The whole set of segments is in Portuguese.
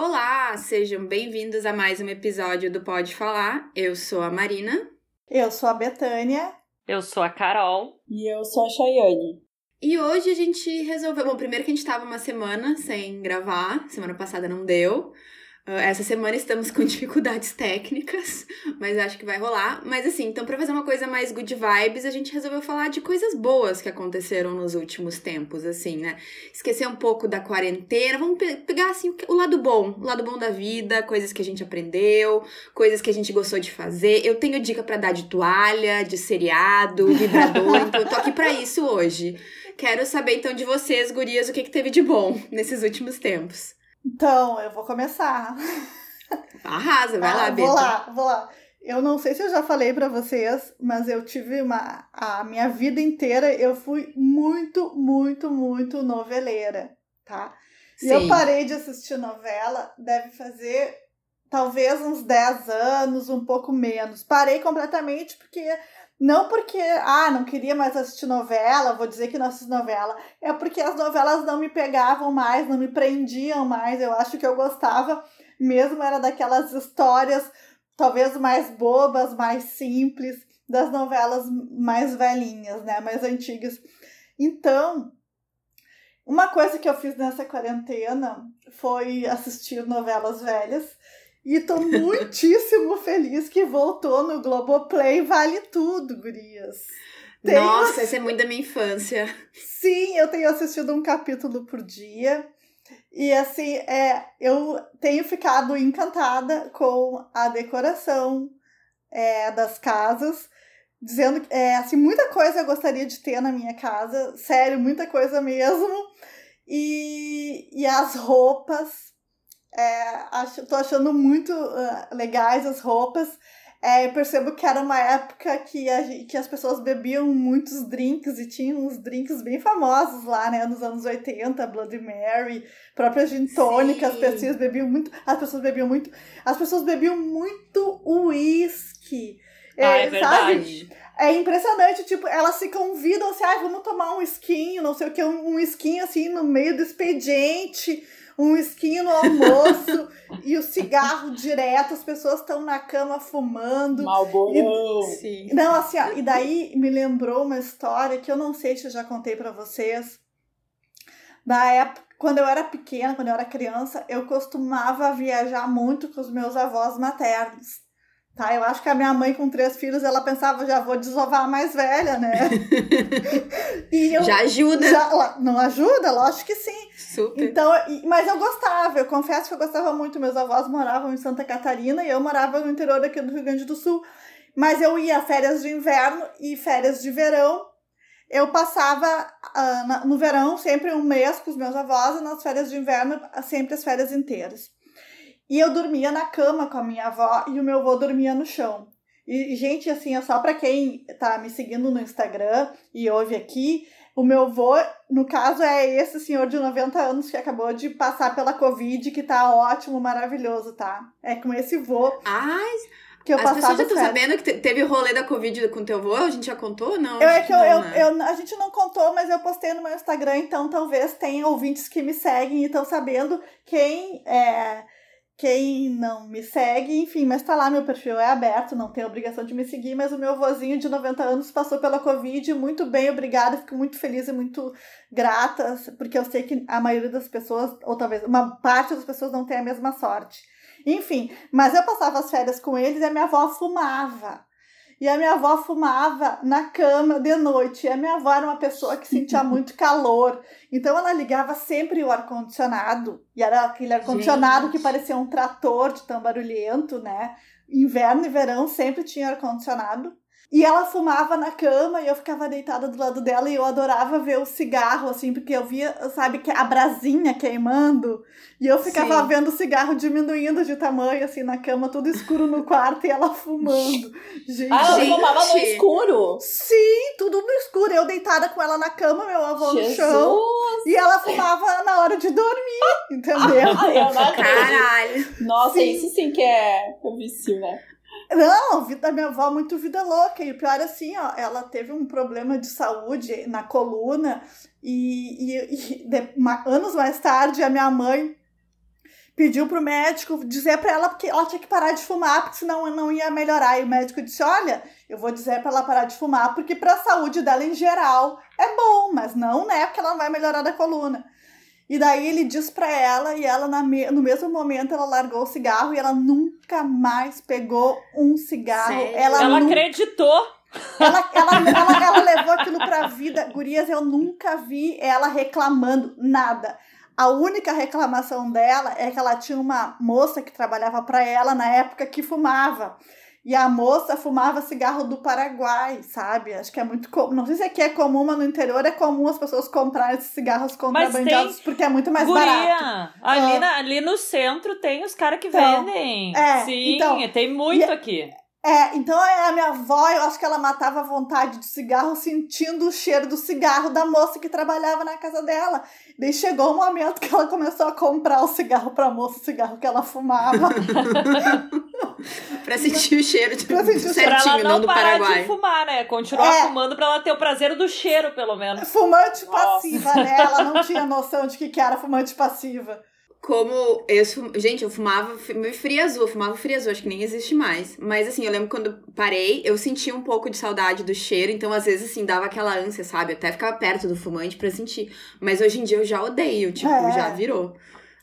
Olá, sejam bem-vindos a mais um episódio do Pode Falar. Eu sou a Marina. Eu sou a Betânia. Eu sou a Carol. E eu sou a Chayane. E hoje a gente resolveu. Bom, primeiro que a gente tava uma semana sem gravar, semana passada não deu. Ah, essa semana estamos com dificuldades técnicas, mas acho que vai rolar. Mas assim, então para fazer uma coisa mais good vibes, a gente resolveu falar de coisas boas que aconteceram nos últimos tempos, assim, né? Esquecer um pouco da quarentena, vamos pe pegar assim o lado bom, o lado bom da vida, coisas que a gente aprendeu, coisas que a gente gostou de fazer. Eu tenho dica para dar de toalha, de seriado, vibrador, então eu tô aqui para isso hoje. Quero saber então de vocês, gurias, o que que teve de bom nesses últimos tempos. Então, eu vou começar. Arrasa, vai ah, lá, Vou lá, vou lá. Eu não sei se eu já falei para vocês, mas eu tive uma. A minha vida inteira eu fui muito, muito, muito noveleira, tá? E Sim. eu parei de assistir novela, deve fazer talvez uns 10 anos, um pouco menos. Parei completamente porque não porque, ah, não queria mais assistir novela, vou dizer que não assisto novela. É porque as novelas não me pegavam mais, não me prendiam mais. Eu acho que eu gostava mesmo, era daquelas histórias talvez mais bobas, mais simples, das novelas mais velhinhas, né, mais antigas. Então, uma coisa que eu fiz nessa quarentena foi assistir novelas velhas e tô muitíssimo feliz que voltou no Globoplay. Vale tudo, gurias. Tenho... Nossa, essa é muito da minha infância. Sim, eu tenho assistido um capítulo por dia. E assim, é, eu tenho ficado encantada com a decoração é, das casas, dizendo que é, assim, muita coisa eu gostaria de ter na minha casa, sério, muita coisa mesmo. E, e as roupas, é, acho, tô achando muito uh, legais as roupas. É, eu percebo que era uma época que, a, que as pessoas bebiam muitos drinks e tinham uns drinks bem famosos lá, né? Nos anos 80, Bloody Mary, própria gin tônica, as pessoas bebiam muito. As pessoas bebiam muito. As pessoas bebiam muito uísque. É, ah, é verdade. É impressionante, tipo, elas se convidam assim, ah, vamos tomar um esquinho, não sei o que, um, um esquinho assim no meio do expediente um esquinho no almoço e o cigarro direto, as pessoas estão na cama fumando. Malborão! E, não, assim, ó, e daí me lembrou uma história que eu não sei se eu já contei para vocês. Da época, quando eu era pequena, quando eu era criança, eu costumava viajar muito com os meus avós maternos. Tá, eu acho que a minha mãe com três filhos, ela pensava, já vou desovar a mais velha, né? e eu, já ajuda. Já, não ajuda? Lógico que sim. Super. Então, mas eu gostava, eu confesso que eu gostava muito. Meus avós moravam em Santa Catarina e eu morava no interior aqui do Rio Grande do Sul. Mas eu ia férias de inverno e férias de verão. Eu passava uh, no verão sempre um mês com os meus avós e nas férias de inverno sempre as férias inteiras. E eu dormia na cama com a minha avó e o meu avô dormia no chão. E, gente, assim, é só para quem tá me seguindo no Instagram e ouve aqui, o meu avô, no caso, é esse senhor de 90 anos que acabou de passar pela Covid, que tá ótimo, maravilhoso, tá? É com esse vô. Ai, que eu As pessoas já estão sabendo que teve o rolê da Covid com teu avô? A gente já contou? Não. Eu, é que eu, não, eu, né? eu, a gente não contou, mas eu postei no meu Instagram, então talvez tenha ouvintes que me seguem e estão sabendo quem é quem não me segue, enfim, mas tá lá, meu perfil é aberto, não tem obrigação de me seguir, mas o meu vozinho de 90 anos passou pela Covid, muito bem, obrigada, fico muito feliz e muito grata, porque eu sei que a maioria das pessoas, ou talvez uma parte das pessoas não tem a mesma sorte. Enfim, mas eu passava as férias com eles e a minha avó fumava. E a minha avó fumava na cama de noite. E a minha avó era uma pessoa que sentia muito calor. Então ela ligava sempre o ar-condicionado. E era aquele ar-condicionado que parecia um trator de tão barulhento, né? Inverno e verão sempre tinha ar-condicionado. E ela fumava na cama e eu ficava deitada do lado dela e eu adorava ver o cigarro, assim, porque eu via, sabe, que a brasinha queimando. E eu ficava Sim. vendo o cigarro diminuindo de tamanho, assim, na cama, tudo escuro no quarto e ela fumando. Gente, ah, ela fumava no escuro? Sim, tudo no escuro. Eu deitada com ela na cama, meu avô Jesus. no chão. E ela fumava na hora de dormir, entendeu? Ai, Caralho. Nossa, sim. isso sim que é o vício, né? Não, vida da minha avó muito vida louca. E o pior é assim, ó, ela teve um problema de saúde na coluna e, e, e de, uma, anos mais tarde a minha mãe pediu pro médico dizer para ela que ela tinha que parar de fumar, porque senão não ia melhorar. E o médico disse: Olha, eu vou dizer para ela parar de fumar, porque para a saúde dela em geral é bom, mas não, né? Porque ela não vai melhorar da coluna. E daí ele diz para ela, e ela me, no mesmo momento ela largou o cigarro e ela nunca mais pegou um cigarro. Sério? Ela, Ela nu- acreditou. ela, ela, ela, ela levou aquilo pra vida. Gurias, eu nunca vi ela reclamando nada. A única reclamação dela é que ela tinha uma moça que trabalhava pra ela na época que fumava. E a moça fumava cigarro do Paraguai, sabe? Acho que é muito comum. Não sei se aqui é comum, mas no interior é comum as pessoas comprarem esses cigarros contrabandeados porque é muito mais barato. Guria, ali, Ah. na- ali no centro tem os caras que Então, vendem. é, Sim, então, tem muito e- aqui. É, então a minha avó, eu acho que ela matava a vontade de cigarro sentindo o cheiro do cigarro da moça que trabalhava na casa dela. Daí chegou um momento que ela começou a comprar o cigarro pra moça, o cigarro que ela fumava. Pra sentir o cheiro de, Pra sentir o cheiro. Pra ela certinho, não, não do parar Paraguai. de fumar, né? Continuar É. fumando pra ela ter o prazer do cheiro, pelo menos. fumante Nossa. passiva, né? Ela não tinha noção de que, que era fumante passiva. Como eu, gente, eu fumava fria azul, eu fumava fria azul, acho que nem existe mais. Mas assim, eu lembro quando parei, eu sentia um pouco de saudade do cheiro, então às vezes assim, dava aquela ânsia, sabe? Eu até ficava perto do fumante pra sentir. Mas hoje em dia eu já odeio, tipo, É. já virou.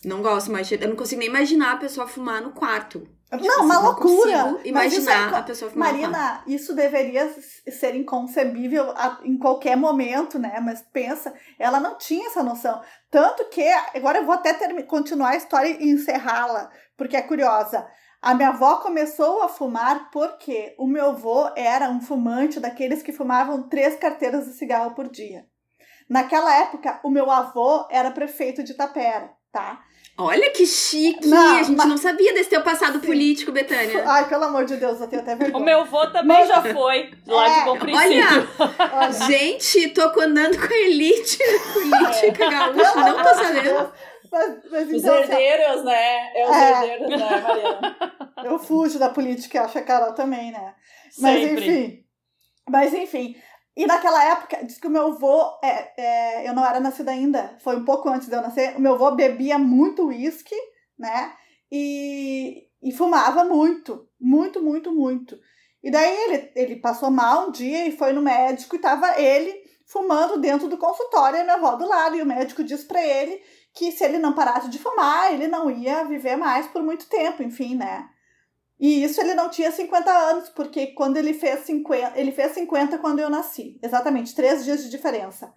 Não gosto mais de cheiro. Eu não consigo nem imaginar a pessoa fumar no quarto. Tipo não, uma loucura. é imaginar co- a pessoa fumar. Marina, isso deveria ser inconcebível a- em qualquer momento, né? Mas pensa, ela não tinha essa noção. Tanto que, agora eu vou até termi- continuar a história e encerrá-la, porque é curiosa. A minha avó começou a fumar porque o meu avô era um fumante daqueles que fumavam três carteiras de cigarro por dia. Naquela época, o meu avô era prefeito de Itapera, tá? Olha que chique! Não, a gente mas- não sabia desse teu passado Sim. político, Betânia. Ai, pelo amor de Deus, eu tenho até vergonha. O meu vô também já foi, lá É, de bom princípio. Olha, Olha, gente, tô andando com a elite política gaúcha, pelo não tô sabendo. Mas, mas Os então, assim, ó, herdeiros, né? É os É. herdeiros, né, Mariana? Eu fujo da política, acho que a Carol também, né? Mas Sempre. enfim. Mas enfim. E naquela época, diz que o meu avô, é, é, eu não era nascida ainda, foi um pouco antes de eu nascer, o meu avô bebia muito uísque, né? E, e fumava muito, muito, muito, muito. E daí ele, ele passou mal um dia e foi no médico e tava ele fumando dentro do consultório e a minha avó do lado. E o médico disse pra ele que se ele não parasse de fumar, ele não ia viver mais por muito tempo, enfim, né? E isso ele não tinha 50 anos, porque quando ele fez 50, ele fez 50 quando eu nasci. Exatamente, três dias de diferença.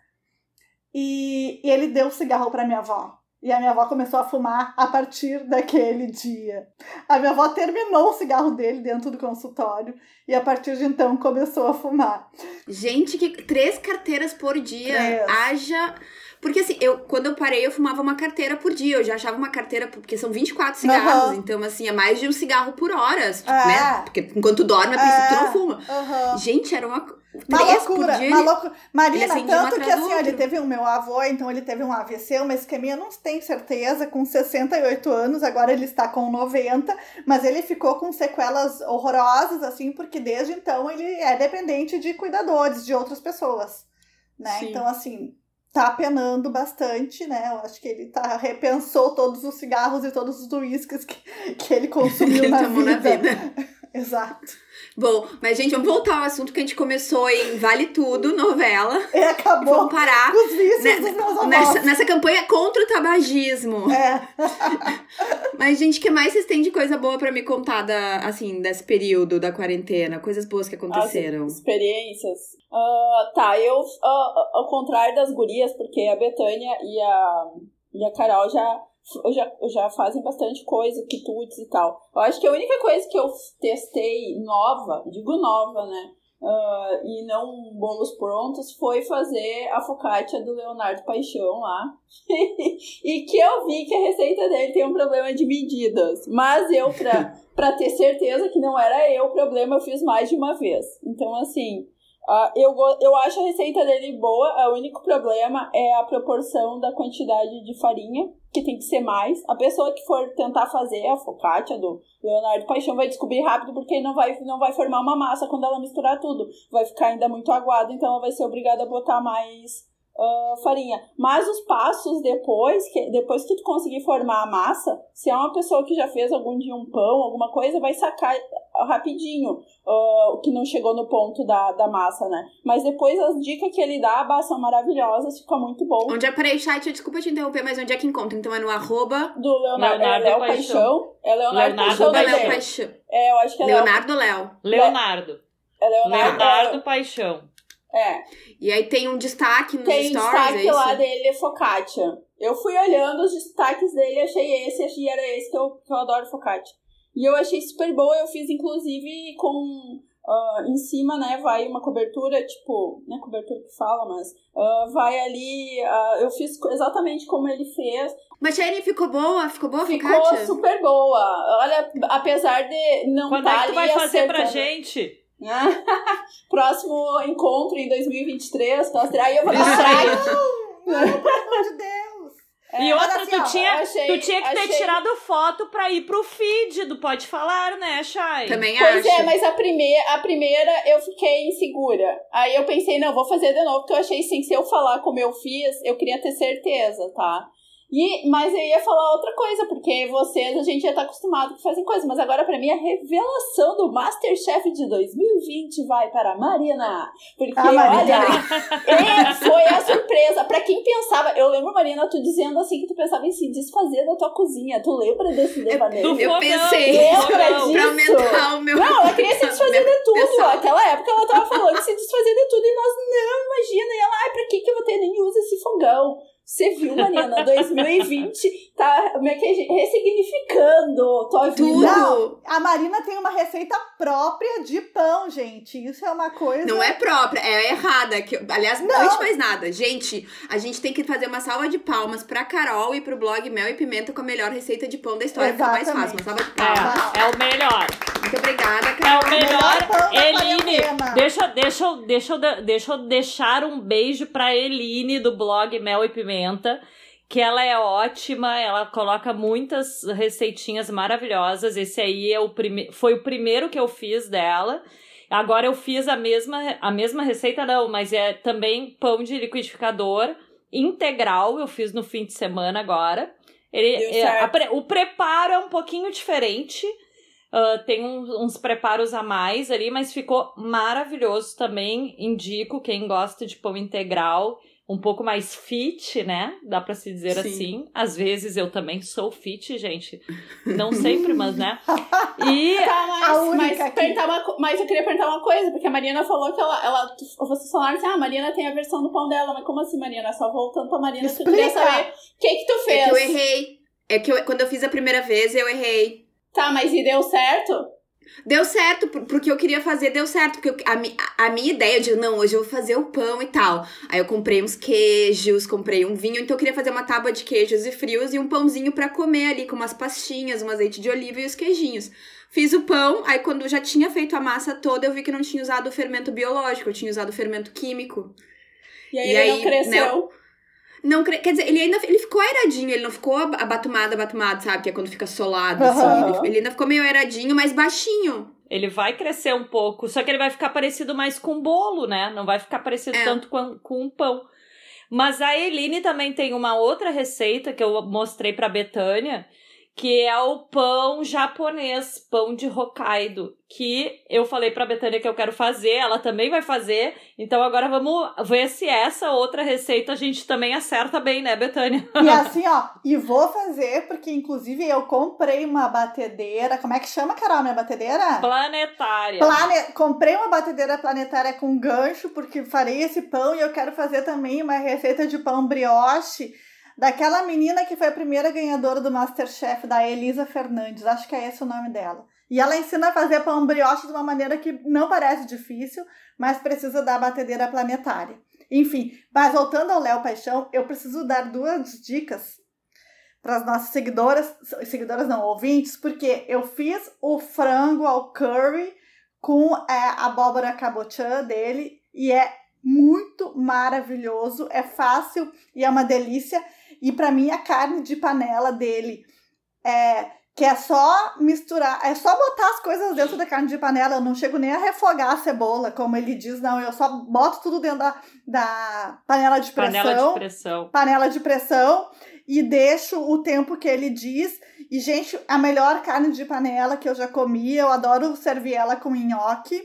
E, e ele deu o cigarro para minha avó. E a minha avó começou a fumar a partir daquele dia. A minha avó terminou o cigarro dele dentro do consultório e a partir de então começou a fumar. Gente, que três carteiras por dia. Três. Haja. Porque assim, eu, quando eu parei, eu fumava uma carteira por dia. Eu já achava uma carteira, porque são 24 cigarros. Aham. Então, assim, é mais de um cigarro por hora. tipo, É. né? Porque enquanto tu dorme, a princípio tu É. não fuma. Aham. Gente, era uma. Uma três loucura, dia. uma loucura. Marina, um tanto que assim, ó, ele teve o meu avô, então ele teve um AVC, uma isquemia, não tenho certeza, com 68 anos, agora ele está com 90, mas ele ficou com sequelas horrorosas, assim, porque desde então ele é dependente de cuidadores, de outras pessoas, né? Sim. Então, assim, tá penando bastante, né? Eu acho que ele tá, repensou todos os cigarros e todos os uísques que, que ele consumiu Ele na, tomou vida. na vida. Exato. Bom, mas, gente, vamos voltar ao assunto que a gente começou em Vale Tudo, novela. E E acabou vamos parar com os vícios né, dos meus avós. nessa, nessa campanha contra o tabagismo. É. Mas, gente, o que mais vocês têm de coisa boa pra me contar, da, assim, desse período da quarentena? Coisas boas que aconteceram. As experiências. Ah, tá, eu, ah, ao contrário das gurias, porque a Betânia e a, e a Carol já, já, já fazem bastante coisa, quitutes e tal. Eu acho que a única coisa que eu testei nova, digo nova, né? ah, e não bolos prontos, foi fazer a focaccia do Leonardo Paixão lá. e que eu vi que a receita dele tem um problema de medidas. Mas eu, pra, pra ter certeza que não era eu o problema, eu fiz mais de uma vez. Então, assim, ah, eu, eu acho a receita dele boa, o único problema é a proporção da quantidade de farinha, que tem que ser mais. A pessoa que for tentar fazer a focaccia do Leonardo Paixão vai descobrir rápido, porque não vai, não vai formar uma massa quando ela misturar tudo. Vai ficar ainda muito aguado, então ela vai ser obrigada a botar mais ah, farinha. Mas os passos depois, que, depois que tu conseguir formar a massa, se é uma pessoa que já fez algum dia um pão, alguma coisa, vai sacar rapidinho ah, o que não chegou no ponto da, da massa, né? Mas depois as dicas que ele dá, bah, são maravilhosas, fica muito bom. Onde é, peraí, chat, desculpa te interromper, mas onde é que encontra? Então é no arroba Do Leonardo, Leonardo é Léo Paixão. Paixão. É Leonardo, Leonardo Paixão. Paixão. É, eu acho que é Léo. Leonardo Léo. Leonardo. É Leonardo. Leonardo Paixão. É. E aí tem um destaque nos Tem stories, destaque é lá dele, focaccia. Eu fui olhando os destaques dele, achei esse, achei era esse que eu, que eu adoro focaccia. E eu achei super boa, eu fiz inclusive com. ah, em cima, né, vai uma cobertura, tipo, não é cobertura que fala, mas ah, vai ali. ah, eu fiz exatamente como ele fez. Mas Shane, ficou boa? Ficou boa a Ficou focaccia? super boa. Olha, apesar de não Quando tá é que tu vai ali fazer pra acertando- gente? Próximo encontro em 2023, mostrar aí eu vou aí. Não, pelo amor de Deus. E mas outra, assim, tu, ó, tinha, achei- tu tinha que ter achei- tirado foto pra ir pro feed do Pode Falar, né, Chay? Também Pois acho. é, mas a primeira, a primeira eu fiquei insegura. Aí eu pensei, não, vou fazer de novo, porque eu achei assim, se eu falar como eu fiz, eu queria ter certeza, tá? E, mas eu ia falar outra coisa, porque vocês, a gente já tá acostumado que fazem coisas, mas agora pra mim a revelação do Masterchef de 2020 vai para a Marina. Porque, A Marina. olha, foi a surpresa. Pra quem pensava, eu lembro, Marina, tu dizendo assim que tu pensava em se desfazer da tua cozinha. Tu lembra desse devaneio? Eu fogão, pensei Lembra fogão. disso? pra aumentar o meu... Não, ela queria se desfazer de tudo. Pessoal. Naquela época ela tava falando de se desfazer de tudo e nós, não, imagina. E ela, ai, pra que, que eu vou ter nem usa esse fogão? Você viu, Marina? 2020 tá como é que é, gente, ressignificando tua vida. Tudo. Não, a Marina tem uma receita própria de pão, gente. Isso é uma coisa. Não é própria, é errada. Que, aliás, Não. antes de mais nada, gente, a gente tem que fazer uma salva de palmas pra Carol e pro blog Mel e Pimenta com a melhor receita de pão da história. Fica mais fácil. Uma salva de palmas. É, é o melhor. Muito obrigada, É Carol. o melhor. pão da Eline, deixa, deixa, deixa, deixa eu deixar um beijo pra Eline do blog Mel e Pimenta, que ela é ótima, ela coloca muitas receitinhas maravilhosas. Esse aí é o prime foi o primeiro que eu fiz dela. Agora eu fiz a mesma, a mesma receita, não, mas é também pão de liquidificador integral. Eu fiz no fim de semana agora. Ele, é, a o preparo é um pouquinho diferente. Ah, tem um- uns preparos a mais ali, mas ficou maravilhoso também. Indico quem gosta de pão integral, um pouco mais fit, né? Dá pra se dizer Sim. assim. Às vezes eu também sou fit, gente. Não sempre, mas né? E Tá, A mas, mas, uma mas eu queria perguntar uma coisa, porque a Marina falou que ela. ela vocês falaram assim, ah, a Marina tem a versão do pão dela, mas como assim, Marina? Só voltando pra Marina, que eu queria Explica. saber o que, que tu fez. É que eu errei. É que eu- quando eu fiz a primeira vez, eu errei. Tá, mas e deu certo? Deu certo, por- porque eu queria fazer, deu certo. Porque eu- a, a minha ideia de, não, hoje eu vou fazer o pão e tal. Aí eu comprei uns queijos, comprei um vinho, então eu queria fazer uma tábua de queijos e frios e um pãozinho pra comer ali, com umas pastinhas, um azeite de oliva e os queijinhos. Fiz o pão, aí quando já tinha feito a massa toda, eu vi que não tinha usado o fermento biológico, eu tinha usado o fermento químico. E aí E ele aí, não cresceu. Não, cre- quer dizer, ele ainda ele ficou airadinho, ele não ficou ab- abatumado, abatumado, sabe? Que é quando fica solado, assim. Aham. Ele, ele ainda ficou meio airadinho, mas baixinho. ele vai crescer um pouco, só que ele vai ficar parecido mais com bolo, né? Não vai ficar parecido É. tanto com, com um pão. Mas a Eline também tem uma outra receita que eu mostrei pra Betânia, que é o pão japonês, pão de Hokkaido, que eu falei pra Betânia que eu quero fazer, ela também vai fazer. Então agora vamos ver se essa outra receita a gente também acerta bem, né, Betânia? E assim, ó, e vou fazer, porque inclusive eu comprei uma batedeira. Como é que chama, Carol, minha batedeira? Planetária. Plane... Comprei uma batedeira planetária com gancho, porque farei esse pão e eu quero fazer também uma receita de pão brioche daquela menina que foi a primeira ganhadora do Masterchef, da Elisa Fernandes. Acho que é esse o nome dela. E ela ensina a fazer pão brioche de uma maneira que não parece difícil, mas precisa da batedeira planetária. Enfim, mas voltando ao Léo Paixão, eu preciso dar duas dicas para as nossas seguidoras, seguidoras não, ouvintes, porque eu fiz o frango ao curry com é, a abóbora cabotiã dele e é muito maravilhoso, é fácil e é uma delícia. E para mim a carne de panela dele é que é só misturar, é só botar as coisas dentro da carne de panela. Eu não chego nem a refogar a cebola, como ele diz, não. Eu só boto tudo dentro da, da panela de pressão. Panela de pressão. Panela de pressão e deixo o tempo que ele diz. E, gente, a melhor carne de panela que eu já comi, eu adoro servir ela com nhoque.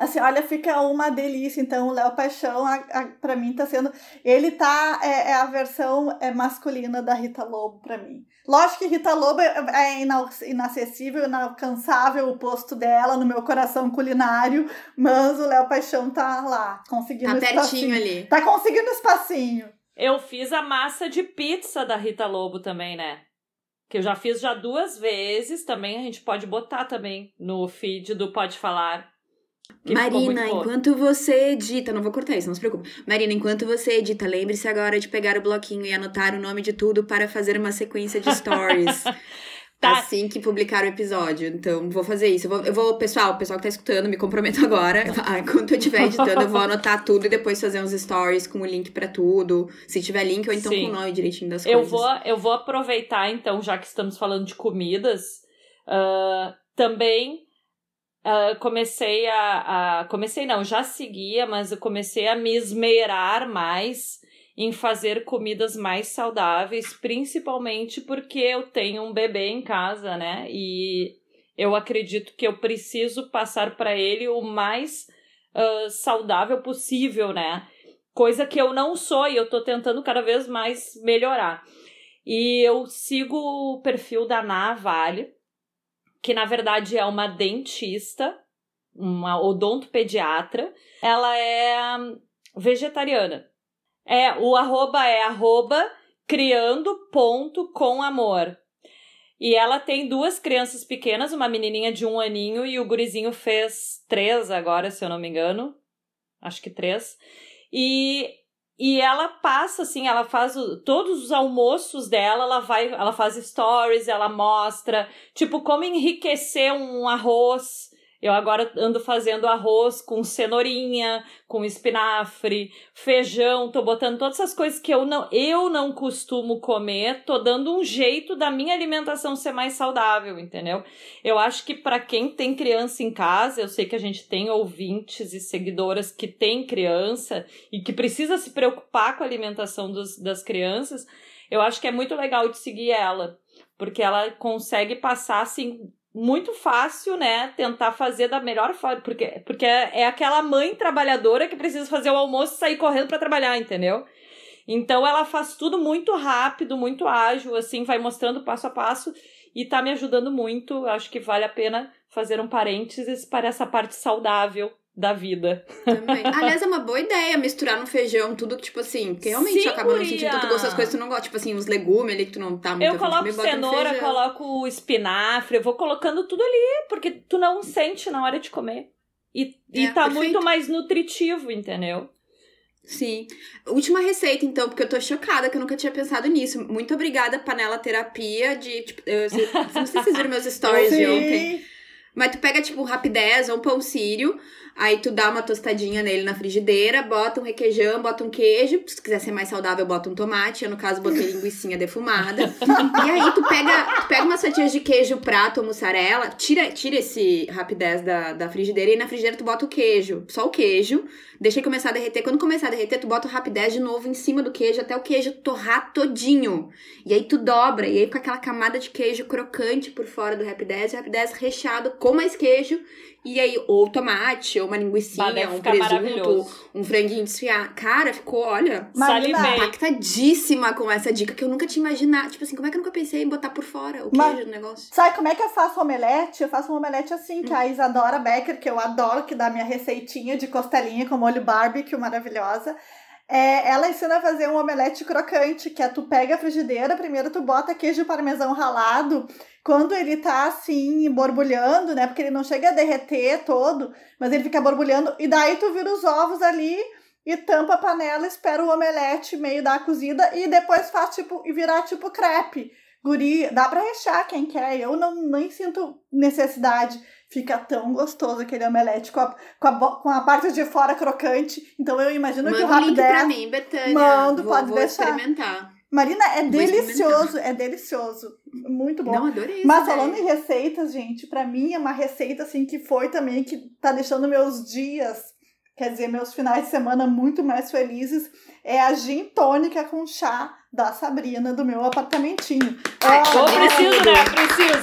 Assim, olha, fica uma delícia. Então, o Léo Paixão, a, a, pra mim, tá sendo. Ele tá. É, é, a versão é, masculina da Rita Lobo pra mim. Lógico que Rita Lobo é, é inacessível, inalcançável o posto dela no meu coração culinário, mas o Léo Paixão tá lá, conseguindo tá pertinho espacinho. ali. Tá conseguindo espacinho. Eu fiz a massa de pizza da Rita Lobo também, né? Que eu já fiz já duas vezes. Também a gente pode botar também no feed do Pode Falar. Marina, enquanto você edita, não vou cortar isso, não se preocupe. Marina, enquanto você edita, lembre-se agora de pegar o bloquinho e anotar o nome de tudo para fazer uma sequência de stories. Tá. Assim que publicar o episódio. Então, vou fazer isso. Eu vou, eu vou, pessoal, o pessoal que tá escutando, me comprometo agora. Enquanto eu estiver editando, eu vou anotar tudo e depois fazer uns stories com o link para tudo. Se tiver link, ou então Sim. com o nome direitinho das eu coisas. Vou, eu vou aproveitar, então, já que estamos falando de comidas, uh, também Uh, comecei a, a, Comecei não, já seguia, mas eu comecei a me esmerar mais em fazer comidas mais saudáveis, principalmente porque eu tenho um bebê em casa, né? E eu acredito que eu preciso passar para ele o mais uh, saudável possível, né? Coisa que eu não sou e eu tô tentando cada vez mais melhorar. E eu sigo o perfil da Na Vale, que na verdade é uma dentista, uma odontopediatra. Ela é hum, vegetariana. É, o arroba é arroba criando ponto com amor. E ela tem duas crianças pequenas, uma menininha de um aninho e o gurizinho fez três agora, se eu não me engano. Acho que três. E e ela passa assim, ela faz o, todos os almoços dela, ela vai, ela faz stories, ela mostra, tipo, como enriquecer um arroz eu agora ando fazendo arroz com cenourinha, com espinafre, feijão, tô botando todas essas coisas que eu não, eu não costumo comer, tô dando um jeito da minha alimentação ser mais saudável, entendeu? Eu acho que para quem tem criança em casa, eu sei que a gente tem ouvintes e seguidoras que têm criança e que precisa se preocupar com a alimentação dos, das crianças, eu acho que é muito legal de seguir ela, porque ela consegue passar assim muito fácil, né, tentar fazer da melhor forma, porque, porque é aquela mãe trabalhadora que precisa fazer o almoço e sair correndo para trabalhar, entendeu? Então ela faz tudo muito rápido, muito ágil, assim, vai mostrando passo a passo e tá me ajudando muito. Acho que vale a pena fazer um parênteses para essa parte saudável da vida. Também. Aliás, é uma boa ideia misturar no feijão tudo que, tipo assim, porque realmente Sim, acaba não sentindo tanto gosto das coisas que tu não gosta. Tipo assim, os legumes ali que tu não tá muito Eu coloco cenoura, coloco espinafre, eu vou colocando tudo ali, porque tu não sente na hora de comer. E, é, e tá perfeito. muito mais nutritivo, entendeu? Sim. Última receita, então, porque eu tô chocada que eu nunca tinha pensado nisso. Muito obrigada, panela terapia de. Tipo, eu, não sei se vocês viram meus stories de ontem. Mas tu pega, tipo, rapidez ou um pão sírio, aí tu dá uma tostadinha nele na frigideira, bota um requeijão, bota um queijo. Se quiser ser mais saudável, bota um tomate. Eu, no caso, botei linguiça defumada. e aí tu pega, tu pega umas fatias de queijo prato ou mussarela, tira, tira esse rapidez da, da frigideira e na frigideira tu bota o queijo. Só o queijo. Deixa começar a derreter. Quando começar a derreter, tu bota o rapidez de novo em cima do queijo até o queijo torrar todinho. E aí tu dobra. E aí fica aquela camada de queijo crocante por fora do rapidez. E o rapidez recheado com mais queijo. E aí, ou tomate, ou uma linguiça, um presunto, um franguinho desfiado. Cara, ficou, olha, impactadíssima com essa dica que eu nunca tinha imaginado. Tipo assim, como é que eu nunca pensei em botar por fora o queijo do negócio? Sabe como é que eu faço omelete? Eu faço um omelete assim, que hum. a Isadora Becker, que eu adoro, que dá minha receitinha de costelinha com molho barbecue maravilhosa. É, ela ensina a fazer um omelete crocante, que é tu pega a frigideira, primeiro tu bota queijo parmesão ralado, quando ele tá assim, borbulhando, né? Porque ele não chega a derreter todo, mas ele fica borbulhando, e daí tu vira os ovos ali e tampa a panela, espera o omelete meio dar cozida e depois faz tipo, e virar tipo crepe. Guri, dá pra rechear quem quer, eu não nem sinto necessidade fica tão gostoso aquele omelete com a, com a, com a parte de fora crocante. Então eu imagino Manda que o Manda link pra mim, Betânia. Mando, vou, pode vou deixar. experimentar. Marina, é Vou delicioso, é delicioso. Muito bom. Não, adorei Mas essa falando em receitas, gente, pra mim é uma receita assim que foi também que tá deixando meus dias, quer dizer, meus finais de semana muito mais felizes, é a gin tônica com chá da Sabrina do meu apartamentinho. Ai, Ô, Adoro. preciso, né? Preciso.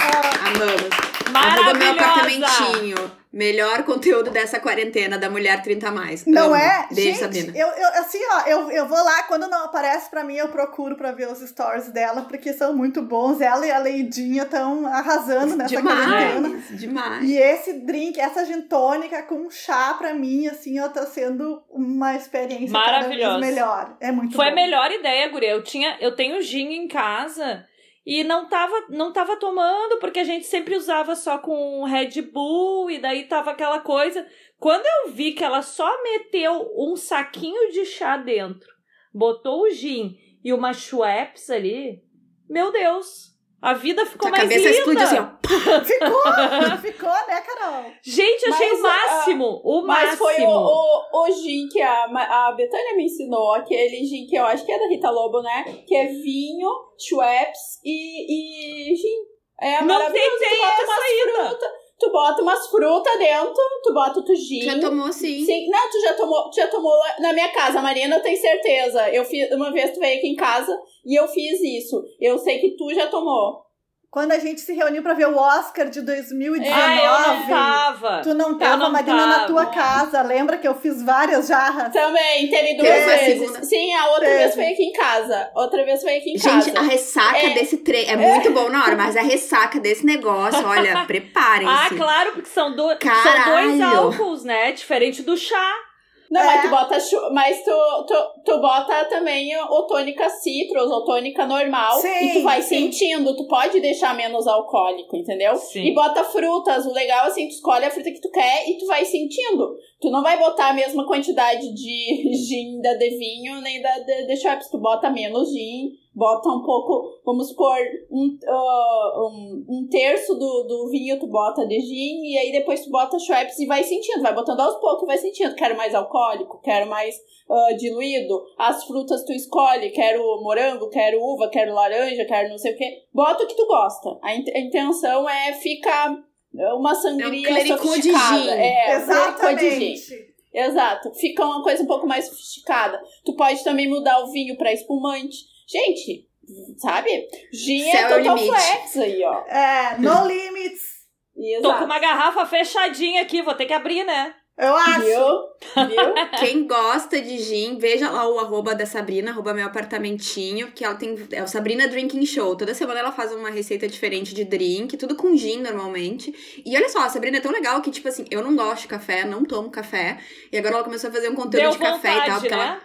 Amamos. Arroba meu Maravilhosa. apartamentinho. Melhor conteúdo dessa quarentena da mulher 30 a mais. Não Amo. é? Beijo, Gente, Sabina. eu, eu, assim, ó, eu, eu vou lá, quando não aparece pra mim, eu procuro pra ver os stories dela, porque são muito bons. Ela e a Leidinha estão arrasando nessa quarentena. Demais, demais. E esse drink, essa gin tônica com chá, pra mim, assim, ó, tá sendo uma experiência cada vez Maravilhosa. melhor. É muito Foi a bom. melhor ideia, guria. Eu tinha, eu tenho gin em casa e não tava, não tava tomando porque a gente sempre usava só com Red Bull e daí tava aquela coisa. Quando eu vi que ela só meteu um saquinho de chá dentro, botou o gin e uma Schweppes ali, meu Deus, a vida ficou Tua mais cabeça linda. explodiu assim, ó. Ficou, ficou, né, Carol? Gente, achei Mas, o máximo, o Mas máximo. foi o, o, o gin que a, a Betânia me ensinou, aquele gin que eu acho que é da Rita Lobo, né? Que é vinho, Schweppes e, e gin. É Não tu bota essa frutas, tu bota umas frutas dentro, tu bota o tu gin. Já tomou sim. Sim, não, tu já tomou, tu já tomou na minha casa, Marina, eu tenho certeza. Eu fiz, uma vez tu veio aqui em casa e eu fiz isso. Eu sei que tu já tomou. Quando a gente se reuniu pra ver o Oscar de 2019, Ah, eu não tava. tu não tava, não Marina, na tua casa. Lembra que eu fiz várias jarras? Também, teve duas Teve a vezes. Sim, a outra Teve. vez foi aqui em casa. Outra vez foi aqui em Gente, a casa. ressaca É. desse treino é muito bom na hora, mas a ressaca desse negócio, olha, preparem-se. Ah, claro, porque são, do... são dois álcools, né? Diferente do chá. Não, É. mas tu bota, chu- mas tu, tu, tu bota também o tônica citrus ou tônica normal Sim, e tu vai sim. sentindo, tu pode deixar menos alcoólico, entendeu? Sim. E bota frutas, o legal assim, tu escolhe a fruta que tu quer e tu vai sentindo. Tu não vai botar a mesma quantidade de gin da de vinho nem da de, de Schweppes, tu bota menos gin, bota um pouco, vamos supor, um, ah, um, um terço do, do vinho tu bota de gin e aí depois tu bota Schweppes e vai sentindo, vai botando aos poucos e vai sentindo. Quero mais alcoólico, quero mais ah, diluído. As frutas tu escolhe, quero morango, quero uva, quero laranja, quero não sei o que. Bota o que tu gosta. A, in- a intenção é ficar uma sangria É um clericô de sofisticada. gin. É, um clericô de gin. Exatamente. Exato. Fica uma coisa um pouco mais sofisticada. Tu pode também mudar o vinho pra espumante. Gente, sabe? Gin é é o total limite. flex aí, ó. É, no limits, Tô Exato. com uma garrafa fechadinha aqui, vou ter que abrir, né? eu acho. Viu? Viu? Quem gosta de gin, veja lá o arroba da Sabrina, arroba meu apartamentinho, que ela tem. É o Sabrina Drinking Show. Toda semana ela faz uma receita diferente de drink, tudo com gin normalmente. E olha só, a Sabrina é tão legal que, tipo assim, eu não gosto de café, não tomo café. E agora ela começou a fazer um conteúdo Deu de café vontade, e tal, porque né? ela.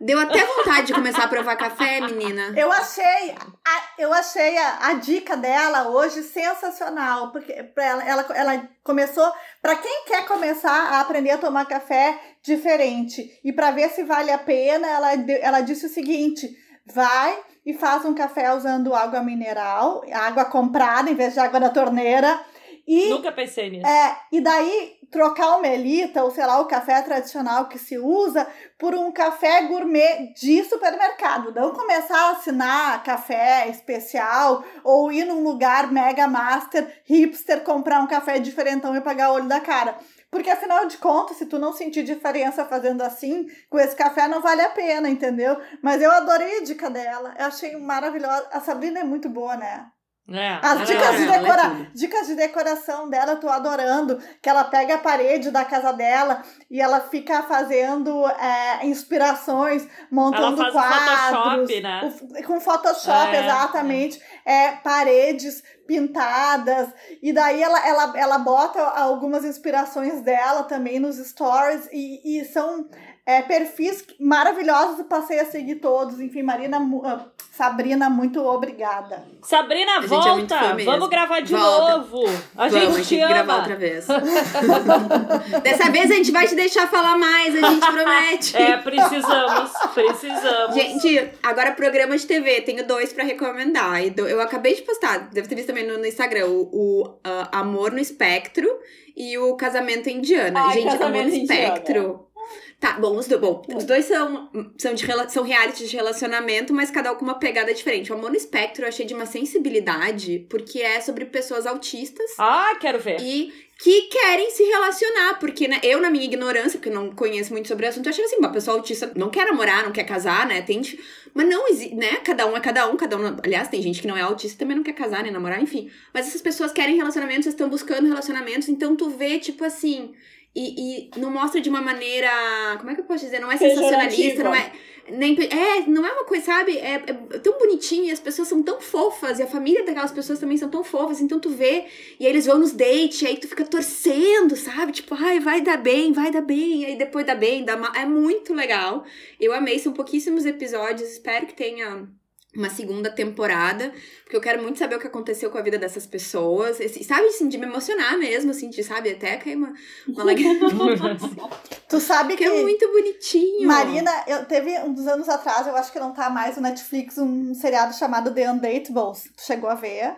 Deu até vontade de começar a provar café, menina. Eu achei, a, eu achei a, a dica dela hoje sensacional, porque ela, ela, ela começou, para quem quer começar a aprender a tomar café diferente e para ver se vale a pena, ela, ela disse o seguinte: vai e faz um café usando água mineral, água comprada em vez de água da torneira. E Nunca pensei nisso. é, e daí trocar o melita, ou sei lá, o café tradicional que se usa, por um café gourmet de supermercado. Não começar a assinar café especial ou ir num lugar mega master, hipster, comprar um café diferentão e pagar o olho da cara. Porque afinal de contas, se tu não sentir diferença fazendo assim, com esse café não vale a pena, entendeu? Mas eu adorei a dica dela. Eu achei maravilhosa. A Sabrina é muito boa, né? É, As é. dicas de, é decora... tudo. dicas de decoração dela, eu tô adorando. Que ela pega a parede da casa dela e ela fica fazendo é, inspirações, montando Ela faz quadros. Photoshop, né? o- com Photoshop, É, exatamente. É, paredes pintadas. E daí ela, ela, ela bota algumas inspirações dela também nos stories. E, e são é, perfis maravilhosos. Passei a seguir todos. Enfim, Marina, ah, Sabrina, muito obrigada. Sabrina, é volta! mesmo. Vamos gravar de Volta. novo! A Vamos, gente gente te que gravar ama! outra vez. Dessa vez a gente vai te deixar falar mais, a gente promete. É, precisamos, precisamos. Gente, agora programa de TV, tenho dois pra recomendar. Eu acabei de postar, deve ter visto também no, Instagram, o, o, ah, Amor no Espectro e o Casamento Indiana. Ai, Gente, Amor no Casamento Indiana. Espectro Tá, bom, os, do, bom, os dois são, são, de, são reality de relacionamento, mas cada um com uma pegada diferente. O Amor no Espectro eu achei de uma sensibilidade, porque é sobre pessoas autistas. Ah, quero ver. E que querem se relacionar, porque né, eu, na minha ignorância, porque não conheço muito sobre o assunto, eu achei assim, uma pessoa autista não quer namorar, não quer casar, né? Tente. Mas não existe, né? Cada um é cada um, cada um. Aliás, tem gente que não é autista e também não quer casar, nem namorar, enfim. Mas essas pessoas querem relacionamentos, estão buscando relacionamentos, então tu vê, tipo assim. E, e não mostra de uma maneira. Como é que eu posso dizer? Não é sensacionalista, não é. Nem, é, não é uma coisa, sabe? É, é, tão bonitinho e as pessoas são tão fofas e a família daquelas pessoas também são tão fofas. Então tu vê e aí eles vão nos dates, aí tu fica torcendo, sabe? Tipo, ai, vai dar bem, vai dar bem. E aí depois dá bem, dá mal. É muito legal. Eu amei, são pouquíssimos episódios. Espero que tenha uma segunda temporada, porque eu quero muito saber o que aconteceu com a vida dessas pessoas, esse, sabe, assim, de me emocionar mesmo, assim, de, sabe, até cair uma, uma lágrima. tu sabe que, que é muito bonitinho. Marina, eu teve uns anos atrás, eu acho que não tá mais no Netflix, um seriado chamado The Undateables. Tu chegou a ver?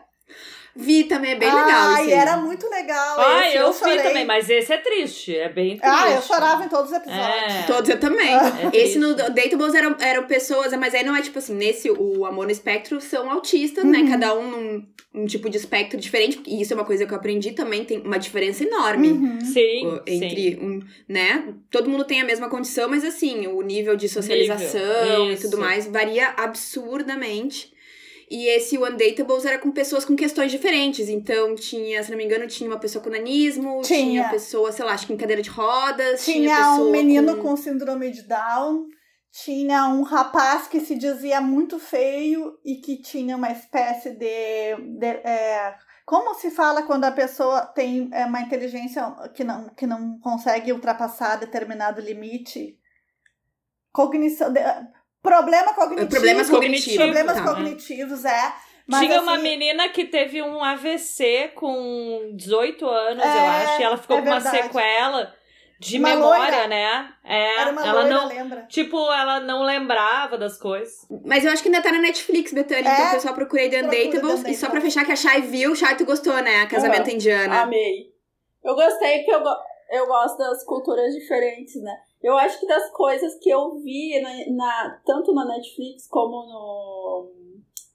Vi também, é bem legal. Ai, era muito legal. Ah, esse, eu, eu vi também, mas esse é triste, é bem triste. Ah, eu chorava em todos os episódios. É. Todos eu também. É esse no Datables eram, eram pessoas, mas aí não é tipo assim, nesse, o Amor no Espectro são autistas, né? uhum. né? Cada um num um tipo de espectro diferente, e isso é uma coisa que eu aprendi também, tem uma diferença enorme. Uhum. Sim, entre sim. um, né? Todo mundo tem a mesma condição, mas assim, o nível de socialização nível. e tudo mais varia absurdamente. E esse One Datables era com pessoas com questões diferentes. Então, tinha, se não me engano, tinha uma pessoa com nanismo, tinha, tinha pessoa, sei lá, acho que em cadeira de rodas. Tinha, tinha um menino com... com síndrome de Down. Tinha um rapaz que se dizia muito feio e que tinha uma espécie de. de é, como se fala quando a pessoa tem é, uma inteligência que não, que não consegue ultrapassar determinado limite? Cognição. De, Problema cognitivo. Problemas cognitivos. Problemas tá, cognitivos, é. Mas, Tinha assim, uma menina que teve um AVC com 18 anos, é, eu acho, e ela ficou é com uma sequela de uma memória, loira. né? É, Era uma ela loira, não, lembra. tipo, ela não lembrava das coisas. Mas eu acho que ainda tá na Netflix, Betânia, é, então o pessoal procurei The Undatables. E só pra fechar que a Shai viu, Shai, tu gostou, né? Casamento uhum. Indiana. Amei. Eu gostei porque eu, eu gosto das culturas diferentes, né? Eu acho que das coisas que eu vi na, na tanto na Netflix como no.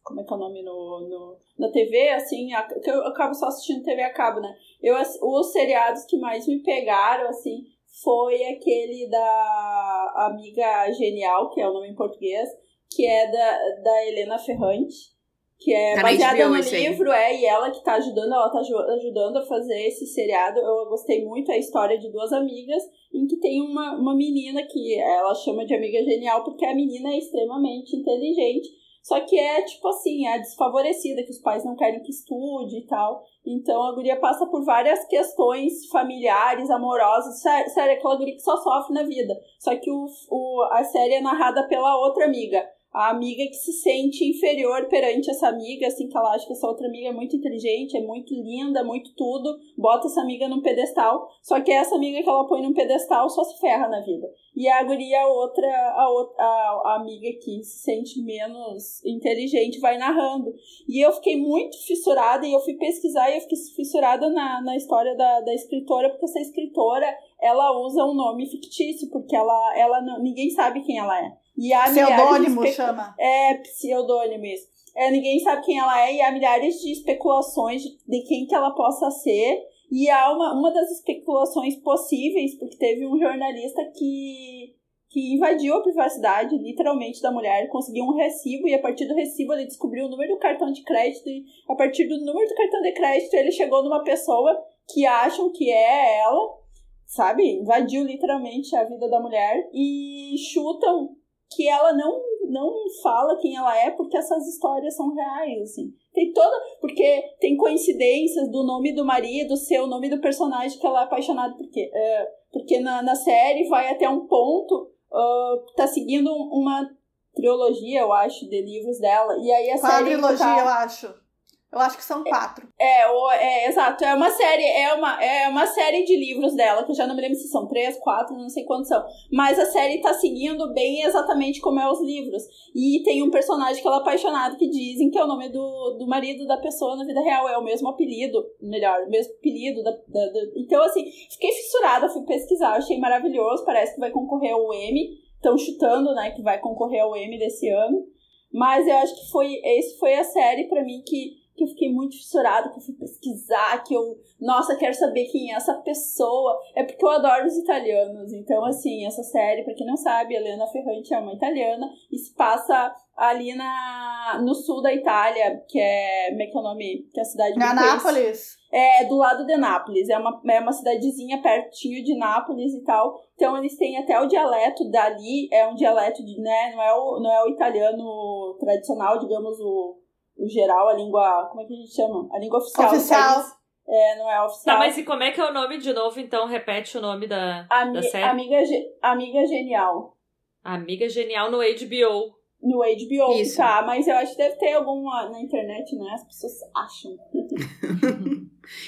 Como é que é o nome? No, no, na TV, assim, a, que eu acabo só assistindo TV a cabo, né? Eu, os seriados que mais me pegaram, assim, foi aquele da Amiga Genial, que é o nome em português, que é da, da Helena Ferrante que é tá baseada no livro, é, e ela que tá ajudando, ela tá ajudando a fazer esse seriado. Eu gostei muito a história de duas amigas, em que tem uma, uma menina que ela chama de amiga genial, porque a menina é extremamente inteligente, só que é, tipo assim, é desfavorecida, que os pais não querem que estude e tal. Então a guria passa por várias questões familiares, amorosas. Sério, aquela guria que só sofre na vida. Só que o, o, a série é narrada pela outra amiga a amiga que se sente inferior perante essa amiga, assim, que ela acha que essa outra amiga é muito inteligente, é muito linda, muito tudo, bota essa amiga num pedestal, só que essa amiga que ela põe num pedestal só se ferra na vida. E a guria, a outra, a, a, a amiga que se sente menos inteligente, vai narrando. E eu fiquei muito fissurada, e eu fui pesquisar, e eu fiquei fissurada na, na história da, da escritora, porque essa escritora, ela usa um nome fictício, porque ela, ela não, ninguém sabe quem ela é. E há pseudônimo espe... chama. É, pseudônimo isso. É, ninguém sabe quem ela é e há milhares de especulações de, de quem que ela possa ser. E há uma, uma das especulações possíveis, porque teve um jornalista que, que invadiu a privacidade, literalmente, da mulher, conseguiu um recibo, e a partir do recibo ele descobriu o número do cartão de crédito, e a partir do número do cartão de crédito ele chegou numa pessoa que acham que é ela, sabe? Invadiu literalmente a vida da mulher e chutam que ela não não fala quem ela é porque essas histórias são reais, assim. Tem toda. Porque tem coincidências do nome do marido ser o nome do personagem que ela é apaixonada. Porque, é, porque na, na série vai até um ponto. Uh, tá seguindo uma trilogia, eu acho, de livros dela. E aí a trilogia, tá... eu acho. Eu acho que são quatro. É, o, é, exato. É uma série, é uma, é uma série de livros dela, que eu já não me lembro se são três, quatro, não sei quantos são. Mas a série tá seguindo bem exatamente como é os livros. E tem um personagem que ela é apaixonada que dizem que é o nome do, do marido da pessoa na vida real. É o mesmo apelido, melhor, o mesmo apelido da, da, da... Então, assim, fiquei fissurada, fui pesquisar, achei maravilhoso. Parece que vai concorrer ao Emmy. Estão chutando, né, que vai concorrer ao Emmy desse ano. Mas eu acho que foi, esse foi a série para mim que que eu fiquei muito fissurada, que eu fui pesquisar, que eu, nossa, quero saber quem é essa pessoa. É porque eu adoro os italianos. Então, assim, essa série, pra quem não sabe, Helena Ferrante é uma italiana e se passa ali na, no sul da Itália, que é. Como é que é o nome? Que é a cidade Na Nápoles. É, do lado de Nápoles. É uma, é uma cidadezinha pertinho de Nápoles e tal. Então eles têm até o dialeto dali, é um dialeto de, né? Não é o, não é o italiano tradicional, digamos, o o geral, a língua. Como é que a gente chama? A língua oficial. Oficial. É, não é oficial. Tá, mas e como é que é o nome de novo, então? Repete o nome da, Ami da série. Amiga, Amiga Genial. Amiga Genial no HBO. No HBO, Isso. tá, mas eu acho que deve ter alguma na internet, né? As pessoas acham.